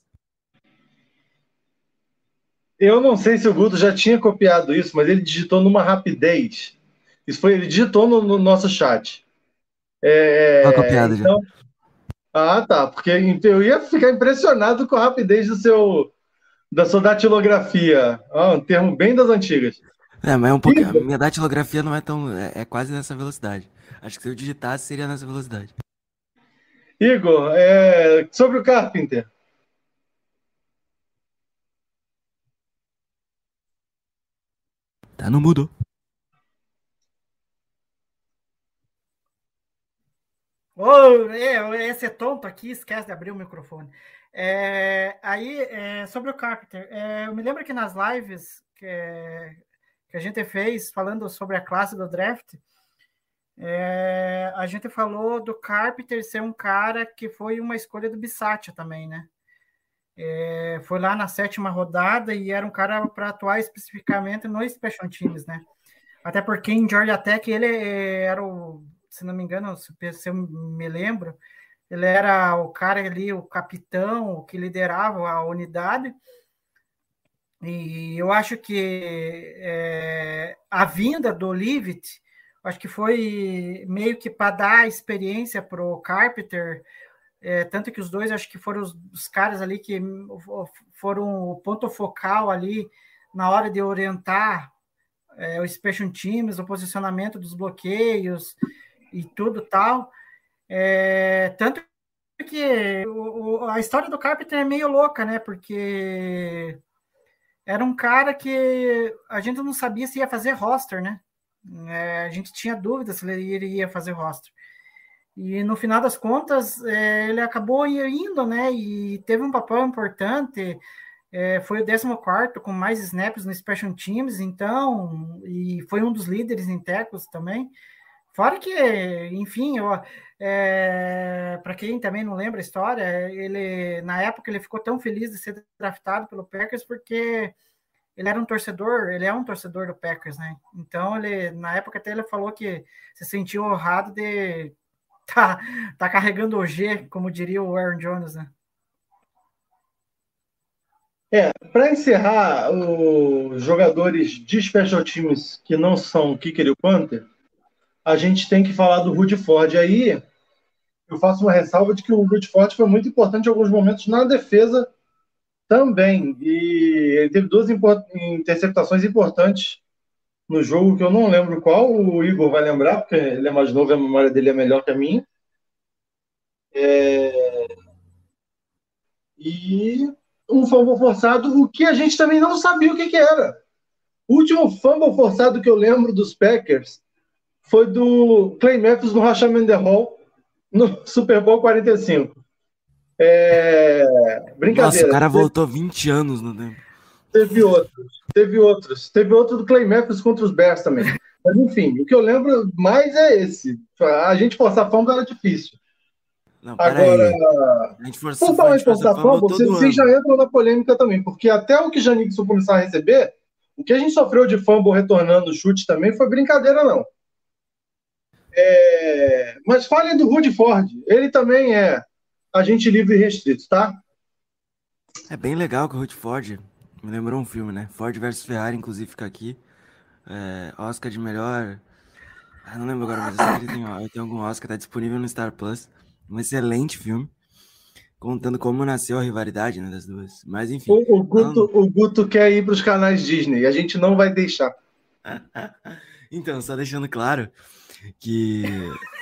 Eu não sei se o Guto já tinha copiado isso, mas ele digitou numa rapidez. Isso foi, ele digitou no, no nosso chat. É, tá copiado então, já. Ah, tá. Porque eu ia ficar impressionado com a rapidez do seu, da sua datilografia. Ah, um termo bem das antigas. É, mas é um pouquinho. A minha datilografia não é tão. É, é, quase nessa velocidade. Acho que se eu digitasse seria nessa velocidade. Igor, é, sobre o Carpenter. Tá, não mudou. Oh, é, esse é tonto aqui, esquece de abrir o microfone. É, aí, é, sobre o Carpenter, é, eu me lembro que nas lives que, que, a gente fez falando sobre a classe do draft, é, a gente falou do Carpenter ser um cara que foi uma escolha do Bissatia também, né? É, foi lá na sétima rodada e era um cara para atuar especificamente no Special Teams, né? Até porque em Georgia Tech ele é, era o se não me engano, se eu me lembro, ele era o cara ali, o capitão, que liderava a unidade. E eu acho que é, a vinda do Leavitt, acho que foi meio que para dar experiência para o Carpenter, é, tanto que os dois acho que foram os, os, caras ali que foram o ponto focal ali na hora de orientar é, o Special Teams, o posicionamento dos bloqueios, e tudo tal. É, tanto que o, a história do Carpenter é meio louca, né? Porque era um cara que a gente não sabia se ia fazer roster, né? É, a gente tinha dúvidas se ele iria fazer roster. E no final das contas, é, ele acabou indo, né? E teve um papel importante. É, foi o 14 com mais snaps no Special Teams, então, e foi um dos líderes em tecos também. Fora que, enfim, é, para quem também não lembra a história, ele na época ele ficou tão feliz de ser draftado pelo Packers porque ele era um torcedor, ele é um torcedor do Packers, né? Então ele na época até ele falou que se sentiu honrado de tá, tá carregando o G, como diria o Aaron Jones, né? É, para encerrar, os jogadores de special teams que não são kicker e punter, a gente tem que falar do Rudy Ford. Aí eu faço uma ressalva de que o Rudy Ford foi muito importante em alguns momentos na defesa também. E ele teve duas interceptações importantes no jogo que eu não lembro qual, o Igor vai lembrar, porque ele é mais novo e a memória dele é melhor que a minha. É... E um fumble forçado, o que a gente também não sabia o que, que era. O último fumble forçado que eu lembro dos Packers foi do Clay Matthews no Rachamento Hall no Super Bowl 45. É... Brincadeira. Nossa, o cara voltou 20 anos no tempo. Teve outros, teve outros. Teve outro do Clay Matthews contra os Bears também. Mas enfim, o que eu lembro mais é esse. A gente forçar fama era difícil. Não, Agora. A gente por falar em forçar todo vocês ano. já entram na polêmica também, porque até o que Janixon começar a receber, o que a gente sofreu de fumble retornando o chute também foi brincadeira, não. É, Mas falem do Rudy Ford. Ele também é agente livre e restrito, tá? É bem legal que o Ruth Ford me lembrou um filme, né? Ford versus Ferrari, inclusive, fica aqui. É, Oscar de melhor. Ah, não lembro agora, mas eu sei que ele tem, tem algum Oscar, tá disponível no Star Plus. Um excelente filme. Contando como nasceu a rivalidade né, das duas. Mas enfim. O, o Guto, o Guto quer ir para os canais Disney. A gente não vai deixar. Então, só deixando claro que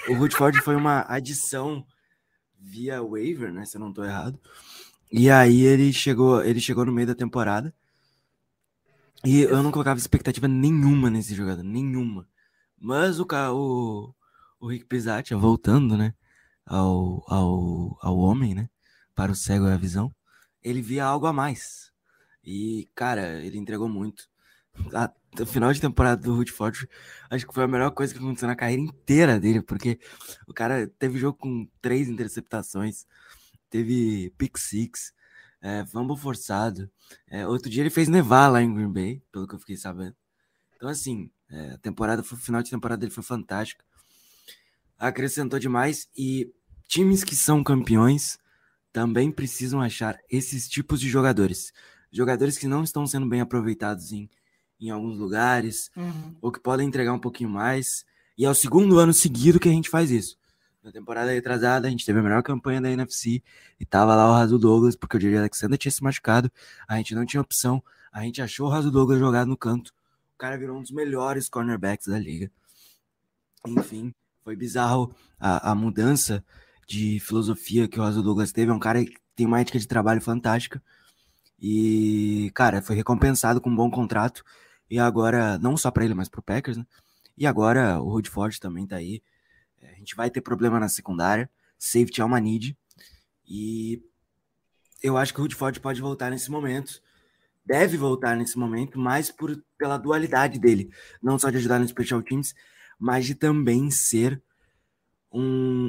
o Rutherford foi uma adição via waiver, né? Se eu não tô errado. E aí ele chegou, ele chegou no meio da temporada. E eu não colocava expectativa nenhuma nesse jogador, nenhuma. Mas o, o, o Rick Pisatia, voltando, né? Ao, ao, ao homem, né? Para o cego é a visão. Ele via algo a mais. E, cara, ele entregou muito. Final de temporada do Rutherford, acho que foi a melhor coisa que aconteceu na carreira inteira dele, porque o cara teve jogo com três interceptações, teve pick six, é, fumble forçado. É, outro dia ele fez nevar lá em Green Bay, pelo que eu fiquei sabendo. Então, assim, é, a temporada, o final de temporada dele foi fantástico. Acrescentou demais e times que são campeões também precisam achar esses tipos de jogadores. Jogadores que não estão sendo bem aproveitados em, em alguns lugares, Uhum. ou que podem entregar um pouquinho mais. E é o segundo ano seguido que a gente faz isso. Na temporada retrasada, a gente teve a melhor campanha da NFC e tava lá o Raso Douglas, porque o Jerry Alexander tinha se machucado, a gente não tinha opção, a gente achou o Raso Douglas jogado no canto. O cara virou um dos melhores cornerbacks da liga. Enfim, foi bizarro a, a mudança de filosofia que o Raso Douglas teve. É um cara que tem uma ética de trabalho fantástica. E, cara, foi recompensado com um bom contrato. E agora, não só para ele, mas pro Packers, né? E agora o Rudy Ford também tá aí. É, A gente vai ter problema na secundária. Safety é uma need. E eu acho que o Rudy Ford pode voltar nesse momento. Deve voltar nesse momento, mas por, pela dualidade dele. Não só de ajudar nos special teams, mas de também ser um,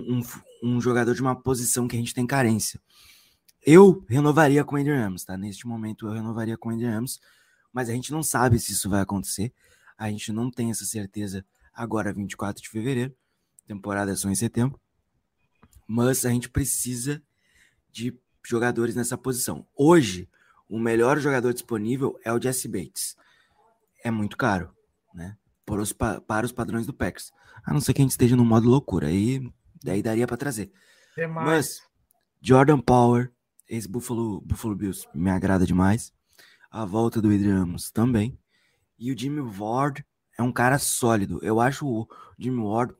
um, um jogador de uma posição que a gente tem carência. Eu renovaria com o Adrian Ramos, tá? Neste momento eu renovaria com o Adrian Ramos, mas a gente não sabe se isso vai acontecer. A gente não tem essa certeza agora, 24 de fevereiro. Temporada é só em setembro. Mas a gente precisa de jogadores nessa posição. Hoje, o melhor jogador disponível é o Jesse Bates. É muito caro, né? Para os, pa- para os padrões do Packers. A não ser que a gente esteja no modo loucura. Aí daí daria para trazer. Demais. Mas Jordan Power, esse Buffalo, Buffalo Bills, me agrada demais. A volta do Adrian Amos também. E o Jimmy Ward é um cara sólido. Eu acho o Jimmy Ward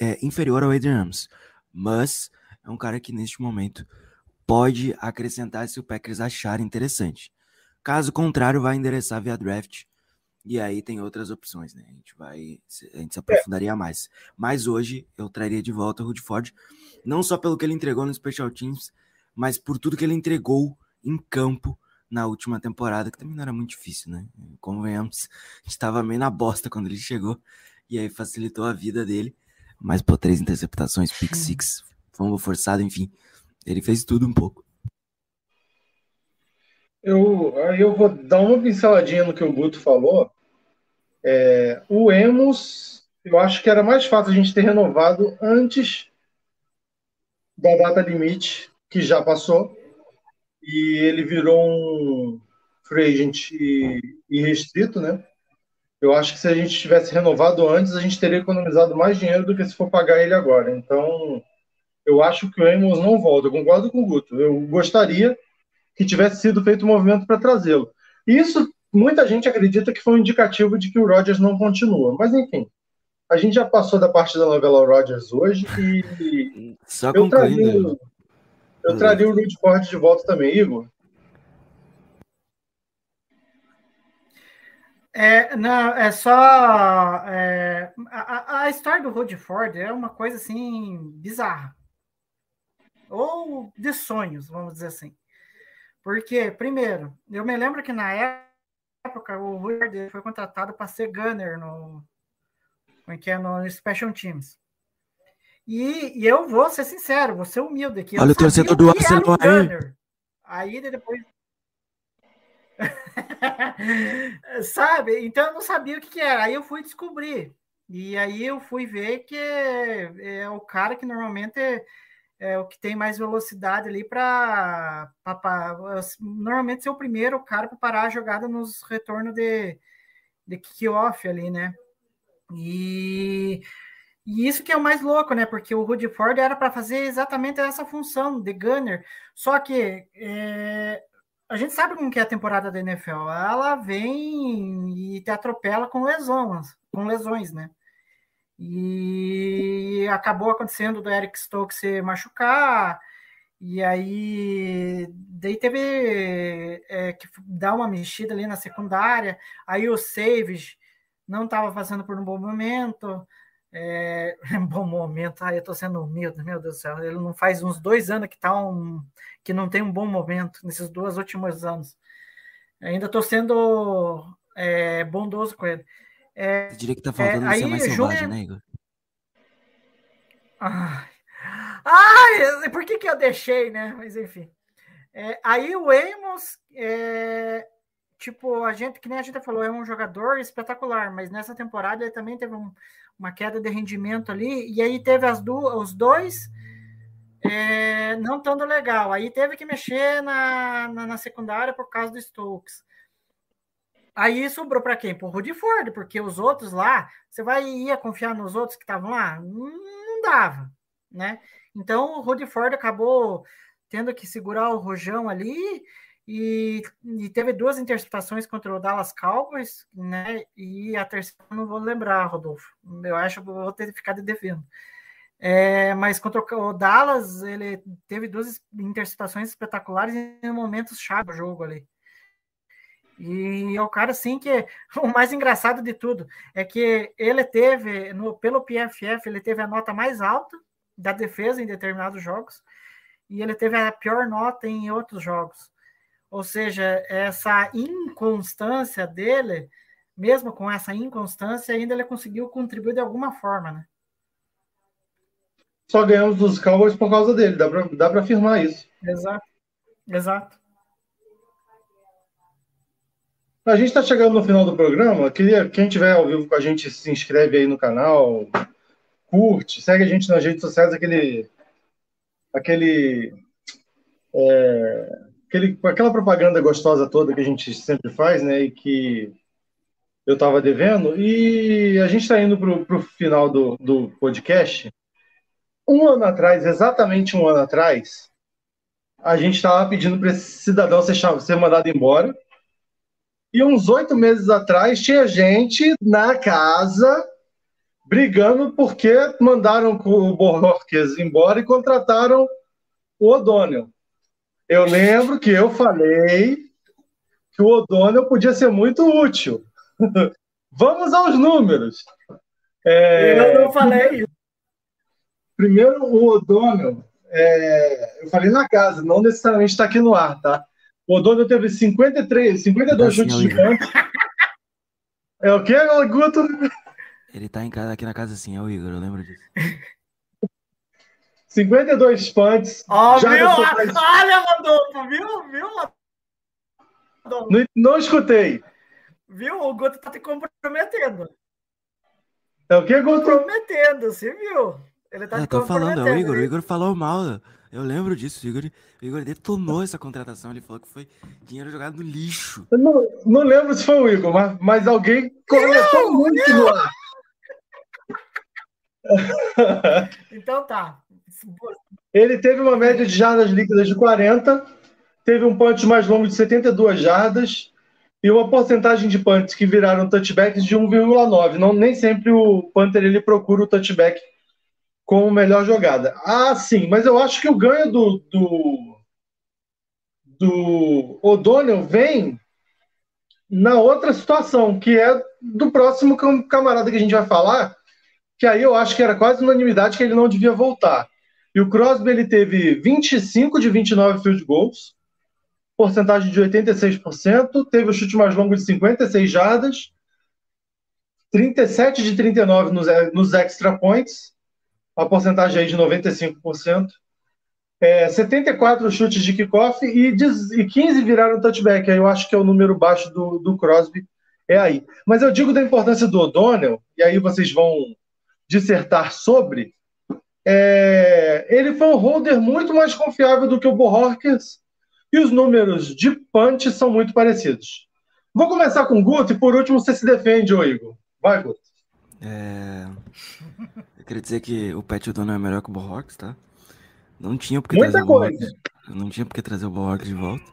é, inferior ao Adrian Amos. Mas é um cara que neste momento pode acrescentar se o Packers achar interessante. Caso contrário, vai endereçar via draft. E aí tem outras opções, né? A gente vai. A gente se aprofundaria mais. Mas hoje eu traria de volta o Rudy Ford não só pelo que ele entregou no Special Teams, mas por tudo que ele entregou em campo na última temporada, que também não era muito difícil, né? Convenhamos, a gente tava meio na bosta quando ele chegou, e aí facilitou a vida dele. Mas, pô, três interceptações, pick six, fumble forçado, enfim, ele fez tudo um pouco. Eu, aí eu vou dar uma pinceladinha no que o Guto falou. É, o Emos, eu acho que era mais fácil a gente ter renovado antes da data limite, que já passou, e ele virou um free agent irrestrito, né? Eu acho que se a gente tivesse renovado antes, a gente teria economizado mais dinheiro do que se for pagar ele agora. Então, eu acho que o Amos não volta. Eu concordo com o Guto. Eu gostaria que tivesse sido feito um movimento para trazê-lo. Isso, muita gente acredita que foi um indicativo de que o Rodgers não continua. Mas, enfim, a gente já passou da parte da novela Rodgers hoje e Só eu concluindo, eu traria o Rudy Ford de volta também, Igor. É, não, é só. é, a, a- história do Rudy Ford é uma coisa assim bizarra. Ou de sonhos, vamos dizer assim. Porque, primeiro, eu me lembro que na época o Rudy Ford foi contratado para ser gunner no, é que é, no Special Teams. E, e eu vou ser sincero, vou ser humilde aqui. eu Olha o torcedor do Arsenal aí. Aí depois. Sabe? Então eu não sabia o que, que era. Aí eu fui descobrir. E aí eu fui ver que é, é o cara que normalmente é, é o que tem mais velocidade ali para normalmente ser o primeiro cara para parar a jogada nos retornos de, de kick-off ali, né? E, e isso que é o mais louco, né? Porque o Rudy Ford era para fazer exatamente essa função de gunner. Só que é, a gente sabe como que é a temporada da NFL. Ela vem e te atropela com lesões, com lesões, né? E acabou acontecendo do Eric Stokes se machucar, e aí daí teve é, que dar uma mexida ali na secundária, aí o Savage não estava fazendo por um bom momento, é, um bom momento, ai, eu tô sendo humilde, meu Deus do céu, ele não faz uns dois anos que tá um, que não tem um bom momento, nesses dois últimos anos. Ainda tô sendo é, bondoso com ele. É, Você diria que tá faltando É, ser aí, mais Júnior- selvagem, né, Igor? Ai, ai, por que, que eu deixei, né? Mas enfim. É, aí o Amos, é, tipo, a gente, que nem a gente falou, é um jogador espetacular, mas nessa temporada ele também teve um- uma queda de rendimento ali, e aí teve as du os dois é, não estando legal. Aí teve que mexer na, na, na secundária por causa do Stokes. Aí sobrou para quem? Para o Rudy Ford, porque os outros lá, você vai ia confiar nos outros que estavam lá? Não, não dava, né? Então o Rudy Ford acabou tendo que segurar o rojão ali e, e teve duas interceptações contra o Dallas Cowboys, né? E a terceira não vou lembrar, Rodolfo. Eu acho que vou ter ficado devendo. É, mas contra o Dallas, ele teve duas interceptações espetaculares em momentos chave do jogo ali. E é o cara, assim, que o mais engraçado de tudo é que ele teve, no, pelo PFF, ele teve a nota mais alta da defesa em determinados jogos e ele teve a pior nota em outros jogos. Ou seja, essa inconstância dele, mesmo com essa inconstância, ainda ele conseguiu contribuir de alguma forma, né? Só ganhamos dos Cowboys por causa dele, dá pra, dá pra afirmar isso. Exato. Exato. A gente está chegando no final do programa. Queria, quem tiver ao vivo com a gente, se inscreve aí no canal, curte, segue a gente nas redes sociais, aquele. aquele. é, aquele aquela propaganda gostosa toda que a gente sempre faz, né? E que eu estava devendo. E a gente está indo para o final do, do podcast. Um ano atrás, exatamente um ano atrás, a gente estava pedindo para esse cidadão ser, ser mandado embora. E uns oito meses atrás tinha gente na casa brigando porque mandaram o Borges embora e contrataram o O'Donnell. Eu lembro que eu falei que o O'Donnell podia ser muito útil. Vamos aos números. É, Eu não falei isso. Primeiro, o O'Donnell, é, eu falei na casa, não necessariamente está aqui no ar, tá? O O'Donnell teve 53, 52 Assim, chutes de Igor. canto. É o quê, Guto? Ele tá em casa, aqui na casa assim, é o Igor, eu lembro disso. 52 punts. Ó, jardas viu? totais- Olha, Rodolfo, viu? Viu? Rodolfo? Não, não escutei. Viu? O Guto tá te comprometendo. É o quê, Guto? Comprometendo, você viu? Ele tá Eu te tô falando, é o comprometendo. Igor, o Igor falou mal. Eu lembro disso, o Igor, o Igor detonou essa contratação, ele falou que foi dinheiro jogado no lixo. Eu não, não lembro se foi o Igor, mas, mas alguém comentou muito no ar. Então tá. Ele teve uma média de jardas líquidas de 40, teve um punch mais longo de 72 jardas e uma porcentagem de punts que viraram touchbacks de 1,9. Não, nem sempre o punter ele procura o touchback como melhor jogada. Ah, sim, mas eu acho que o ganho do, do, do O'Donnell vem na outra situação, que é do próximo cam- camarada que a gente vai falar, que aí eu acho que era quase unanimidade que ele não devia voltar. E o Crosby ele teve 25 de 29 field goals, porcentagem de 86%, teve o chute mais longo de 56 jardas, 37 de 39 nos, nos extra points, a porcentagem aí de 95%. É, 74 chutes de kickoff e, e 15 viraram touchback. Aí eu acho que é o número baixo do, do Crosby. É aí. Mas eu digo da importância do O'Donnell, e aí vocês vão dissertar sobre. É, ele foi um holder muito mais confiável do que o Bohorkers e os números de punch são muito parecidos. Vou começar com o Guto e por último você se defende, ô Igor. Vai, Guto. É... Eu queria dizer que o Pat O'Donnell é melhor que o Bohorkers, tá? Não tinha porque Muita trazer o coisa. Bohorkers. Não tinha porque trazer o Bohorkers de volta.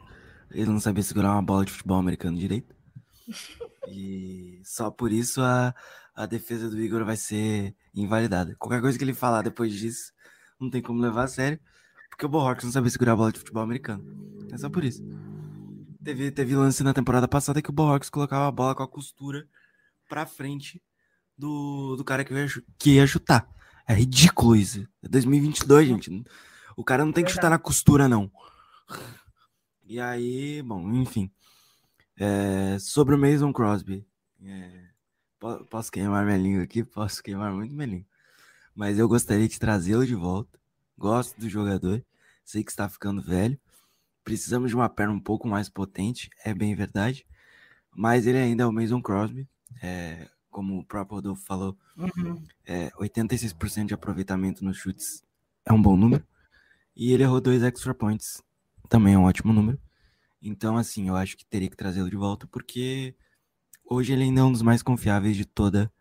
Ele não sabia segurar uma bola de futebol americano direito. E só por isso a, a defesa do Igor vai ser invalidada. Qualquer coisa que ele falar depois disso, não tem como levar a sério, porque o Bohorkers não sabia segurar a bola de futebol americano. É só por isso. Teve, teve lance na temporada passada que o Bohorkers colocava a bola com a costura pra frente do, do cara que ia, que ia chutar. É ridículo isso. É 2022, gente. O cara não tem que chutar na costura, não. E aí, bom, enfim. É, sobre o Mason Crosby. é, posso queimar minha língua aqui? Posso queimar muito minha língua. Mas eu gostaria de trazê-lo de volta. Gosto do jogador. Sei que está ficando velho. Precisamos de uma perna um pouco mais potente, é bem verdade. Mas ele ainda é o Mason Crosby. É, como o próprio Rodolfo falou, Uhum. é, 86% de aproveitamento nos chutes é um bom número. E ele errou dois extra points, também é um ótimo número. Então, assim, eu acho que teria que trazê-lo de volta, porque hoje ele ainda é um dos mais confiáveis de toda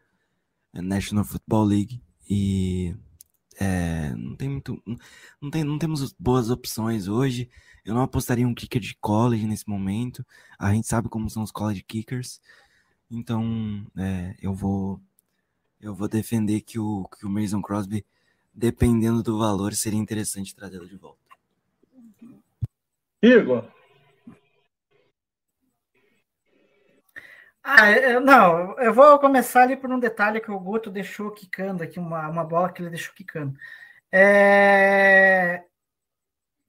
a National Football League. E é, não tem muito. Não, tem, não temos boas opções hoje. Eu não apostaria um kicker de college nesse momento. A gente sabe como são os college kickers. Então, é, eu vou eu vou defender que o, que o Mason Crosby, dependendo do valor, seria interessante trazê-lo de volta. Igor, Ah, eu- não, eu vou começar ali por um detalhe que o Guto deixou quicando aqui, uma, uma bola que ele deixou quicando. É,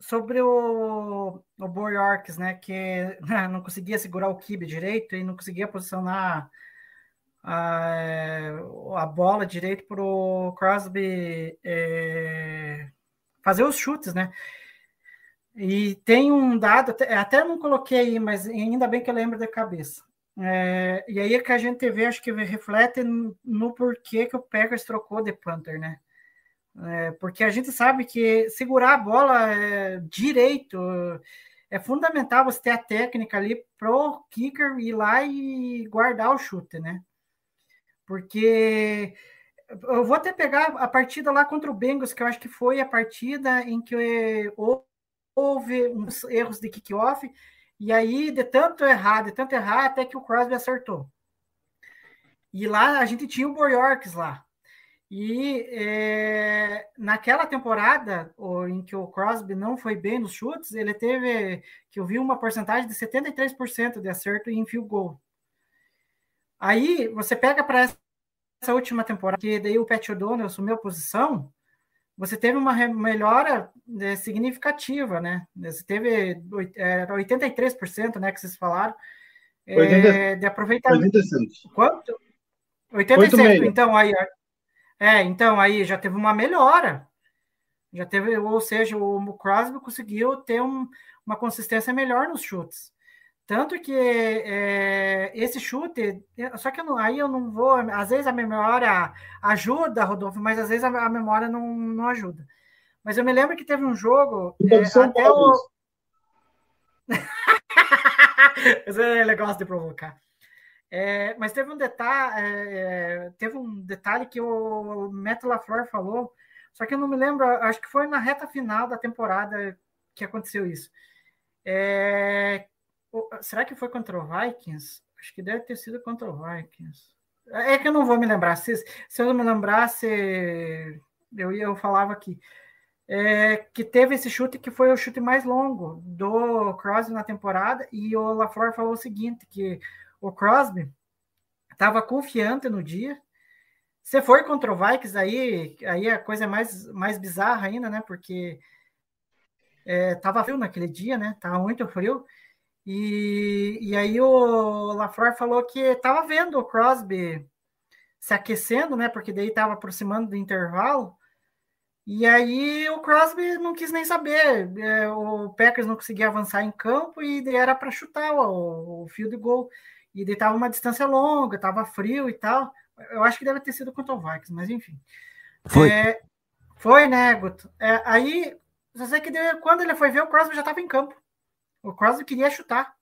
Sobre o, o Boyorks, né, que não conseguia segurar o kibe direito e não conseguia posicionar a, a bola direito para o Crosby é, fazer os chutes, né? E tem um dado, até não coloquei aí, mas ainda bem que eu lembro da cabeça. É, e aí é que a gente vê, acho que reflete no, porquê que o Packers trocou de Panther, né? É, porque a gente sabe que segurar a bola é, direito é fundamental você ter a técnica ali pro kicker ir lá e guardar o chute, né? Porque eu vou até pegar a partida lá contra o Bengals, que eu acho que foi a partida em que houve uns erros de kickoff, e aí, de tanto errar, de tanto errar, até que o Crosby acertou. E lá a gente tinha o Boyorks lá. E é, naquela temporada em que o Crosby não foi bem nos chutes, ele teve, que eu vi uma porcentagem de 73% de acerto em field goal. Aí você pega para essa última temporada, que daí o Pat O'Donnell assumiu a posição, você teve uma melhora né, significativa, né? Você teve era 83%, né, que vocês falaram, 80, é, de aproveitamento. 86. Quanto? 86. Então aí, é, então aí já teve uma melhora. Já teve, ou seja, o Crosby conseguiu ter um, uma consistência melhor nos chutes. Tanto que é, esse chute, só que eu não, aí eu não vou, às vezes a memória ajuda, Rodolfo, mas às vezes a, a memória não, não ajuda. Mas eu me lembro que teve um jogo. É, até o... Esse negócio de provocar. É, mas teve um detalhe, é, teve um detalhe que o Matt LaFleur falou, só que eu não me lembro, acho que foi na reta final da temporada que aconteceu isso. É, será que foi contra o Vikings? Acho que deve ter sido contra o Vikings. É que eu não vou me lembrar. Se, se eu não me lembrasse, eu, eu falava aqui. É, que teve esse chute que foi o chute mais longo do Crosby na temporada, e o LaFleur falou o seguinte, que o Crosby estava confiante no dia. Se for contra o Vikings, aí, aí a coisa é mais, mais bizarra ainda, né? Porque estava é, frio naquele dia, né? Tava muito frio. E, e aí o LaFleur falou que estava vendo o Crosby se aquecendo, né? Porque daí estava aproximando do intervalo. E aí o Crosby não quis nem saber. É, o Packers não conseguia avançar em campo e era para chutar o, o field goal. E ele estava uma distância longa, estava frio e tal. Eu acho que deve ter sido contra o Vikings, mas enfim. Foi. É, foi, né, Guto? É, aí, só sei que deu, quando ele foi ver, o Crosby já estava em campo. O Crosby queria chutar.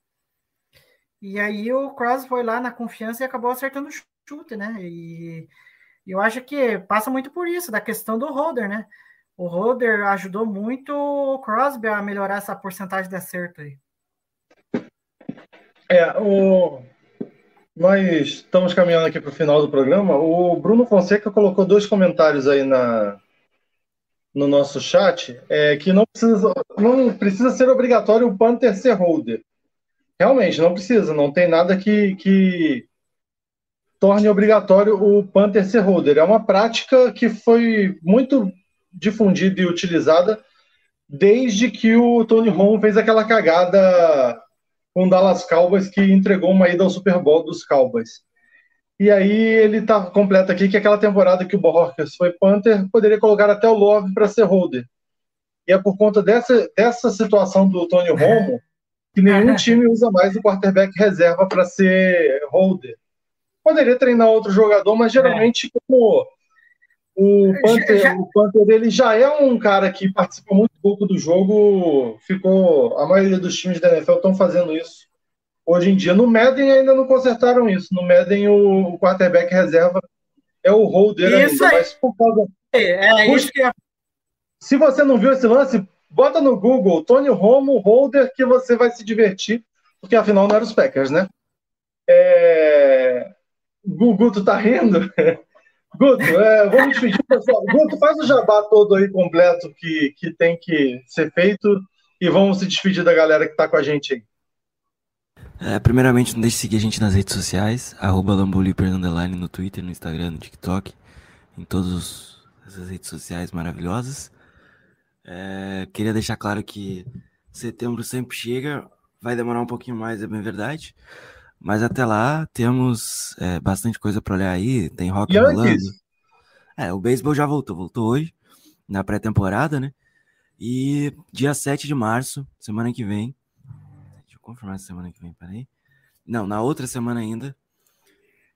E aí o Crosby foi lá na confiança e acabou acertando o chute, né? E eu acho que passa muito por isso, da questão do holder, né? O holder ajudou muito o Crosby a melhorar essa porcentagem de acerto aí. É, o... nós estamos caminhando aqui para o final do programa. O Bruno Fonseca colocou dois comentários aí na, no nosso chat, é, que não precisa, não precisa ser obrigatório o Panther ser holder. Realmente, não precisa, não tem nada que, que torne obrigatório o Panther ser holder. É uma prática que foi muito difundida e utilizada desde que o Tony Romo fez aquela cagada com o Dallas Cowboys que entregou uma ida ao Super Bowl dos Cowboys. E aí ele tá completo aqui que aquela temporada que o Borges foi Panther poderia colocar até o Love para ser holder. E é por conta dessa, dessa situação do Tony Romo que nenhum time usa mais o quarterback reserva para ser holder poderia treinar outro jogador, mas geralmente é. como o Panther, já... o Panther ele já é um cara que participa muito pouco do jogo, ficou a maioria dos times da NFL estão fazendo isso hoje em dia. No Madden ainda não consertaram isso. No Madden o, quarterback reserva é o holder isso ainda, mas por causa é, é isso que é... Se você não viu esse lance, bota no Google Tony Romo holder que você vai se divertir, porque afinal não era os Packers, né? É... Guto tá rindo? Guto, é, vamos despedir, pessoal. Guto, faz o jabá todo aí completo que, que tem que ser feito e vamos se despedir da galera que tá com a gente aí. É, primeiramente, não deixe de seguir a gente nas redes sociais, arroba no Twitter, no Instagram, no TikTok, em todas essas redes sociais maravilhosas. É, queria deixar claro que setembro sempre chega, vai demorar um pouquinho mais, é bem verdade. Mas até lá temos é, bastante coisa para olhar aí. Tem rock rolando. É, o beisebol já voltou, voltou hoje, na pré-temporada, né? E dia 7 de março, semana que vem. Confirmar essa semana que vem, peraí. Não, na outra semana ainda.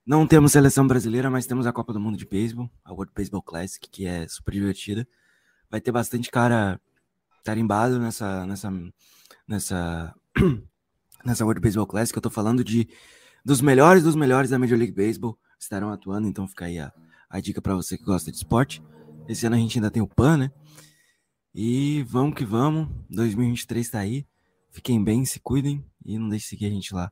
Não temos seleção brasileira, mas temos a Copa do Mundo de Beisebol, a World Baseball Classic, que é super divertida. Vai ter bastante cara tarimbado nessa, nessa, nessa nessa World Baseball Classic. Eu tô falando de dos melhores dos melhores da Major League Baseball estarão atuando, então fica aí a, a dica para você que gosta de esporte. Esse ano a gente ainda tem o PAN, né? E vamos que vamos, 2023 tá aí. Fiquem bem, se cuidem e não deixe de seguir a gente lá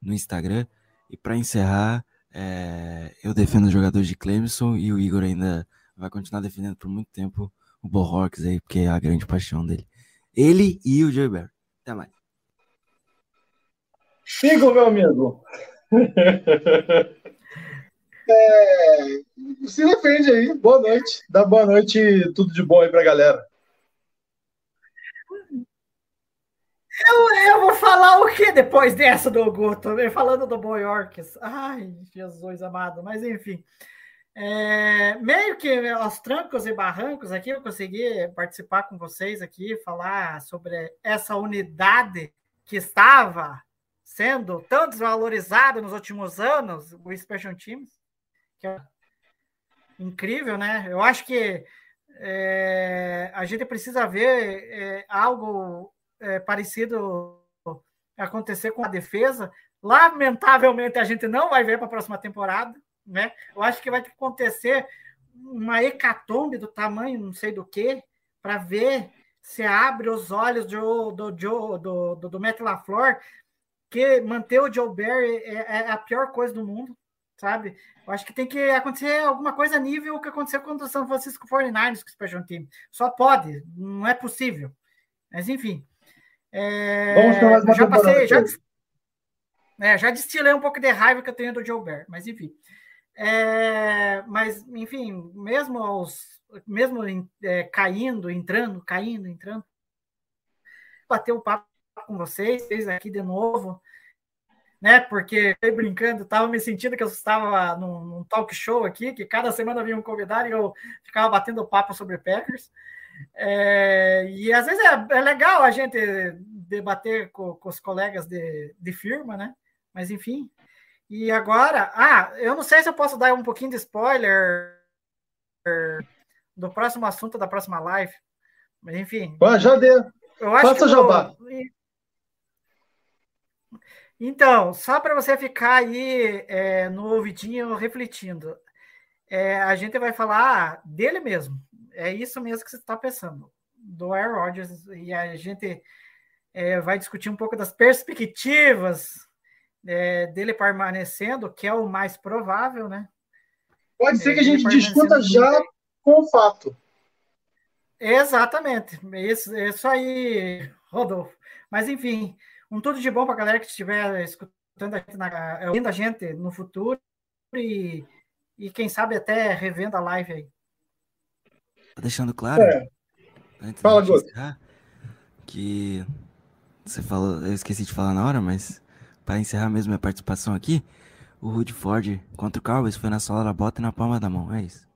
no Instagram. E para encerrar, é, eu defendo os jogadores de Clemson e o Igor ainda vai continuar defendendo por muito tempo o Bohawks aí, porque é a grande paixão dele. Ele e o Joey Barry. Até mais. Siga meu amigo. É, se defende aí. Boa noite. Dá boa noite, tudo de bom aí pra galera. Eu, eu vou falar o que depois dessa do Guto? Falando do Boyorks. Ai, Jesus amado. Mas enfim. É, meio que aos trancos e barrancos aqui, eu consegui participar com vocês aqui, falar sobre essa unidade que estava sendo tão desvalorizado nos últimos anos, o Special Teams, que é incrível, né? Eu acho que é, a gente precisa ver é, algo é, parecido acontecer com a defesa. Lamentavelmente, a gente não vai ver para a próxima temporada, né? Eu acho que vai que acontecer uma hecatombe do tamanho, não sei do que, para ver se abre os olhos do, do, do, do, do, do Matt LaFleur que manter o Joe Barry é, é, a pior coisa do mundo, sabe? Eu acho que tem que acontecer alguma coisa nível que aconteceu com o São Francisco 49ers com o Special Team. Só pode, não é possível. Mas enfim. É, já passei, já, é, já destilei um pouco de raiva que eu tenho do Joe Barry, mas enfim. É, mas, enfim, mesmo aos, mesmo é, caindo, entrando, caindo, entrando, bater o papo com vocês, aqui de novo. né? Porque brincando, estava me sentindo que eu estava num, num, talk show aqui, que cada semana vinha um convidado e eu ficava batendo papo sobre Packers. É, e às vezes é, é, legal a gente debater com, com os colegas de, de firma, né? Mas enfim. E agora, ah, eu não sei se eu posso dar um pouquinho de spoiler do próximo assunto da próxima live, mas enfim. Ah, já deu. Eu acho Faça que jabá. Então, só para você ficar aí é, no ouvidinho refletindo, é, a gente vai falar dele mesmo. É isso mesmo que você está pensando, do Aaron Rodgers, e a gente é, vai discutir um pouco das perspectivas é, dele permanecendo, que é o mais provável, né? Pode ser que a gente discuta já com o fato. Exatamente. Isso, isso aí, Rodolfo. Mas, enfim, um tudo de bom para a galera que estiver escutando a gente, na, ouvindo a gente no futuro e, e, quem sabe, até revendo a live aí. Tá deixando claro? É. Fala, Guto. Que você falou, eu esqueci de falar na hora, mas para encerrar mesmo minha participação aqui, o Rudy Ford contra o Cowboys foi na sola da bota e na palma da mão, é isso.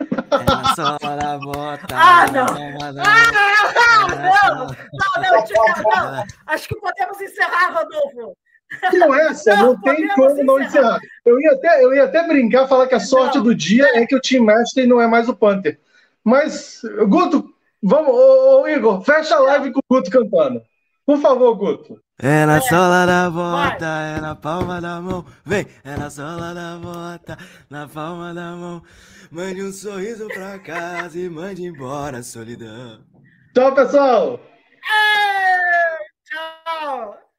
É na sola da bota. Ah, não! Ah, não! Não, não, não, Acho que podemos encerrar, Rodolfo. Com essa, não, não tem como não encerrar. Eu ia, até, eu ia até brincar, falar que a sorte não. do dia é que o Team Master não é mais o Panther. Mas, Guto, vamos, ô, ô, Igor, fecha a live com o Guto cantando. Por favor, Guto. É na sola da bota, é na palma da mão. Vem, é na sola da bota, na palma da mão. Mande um sorriso pra casa e mande embora a solidão. Tchau, pessoal! É, tchau!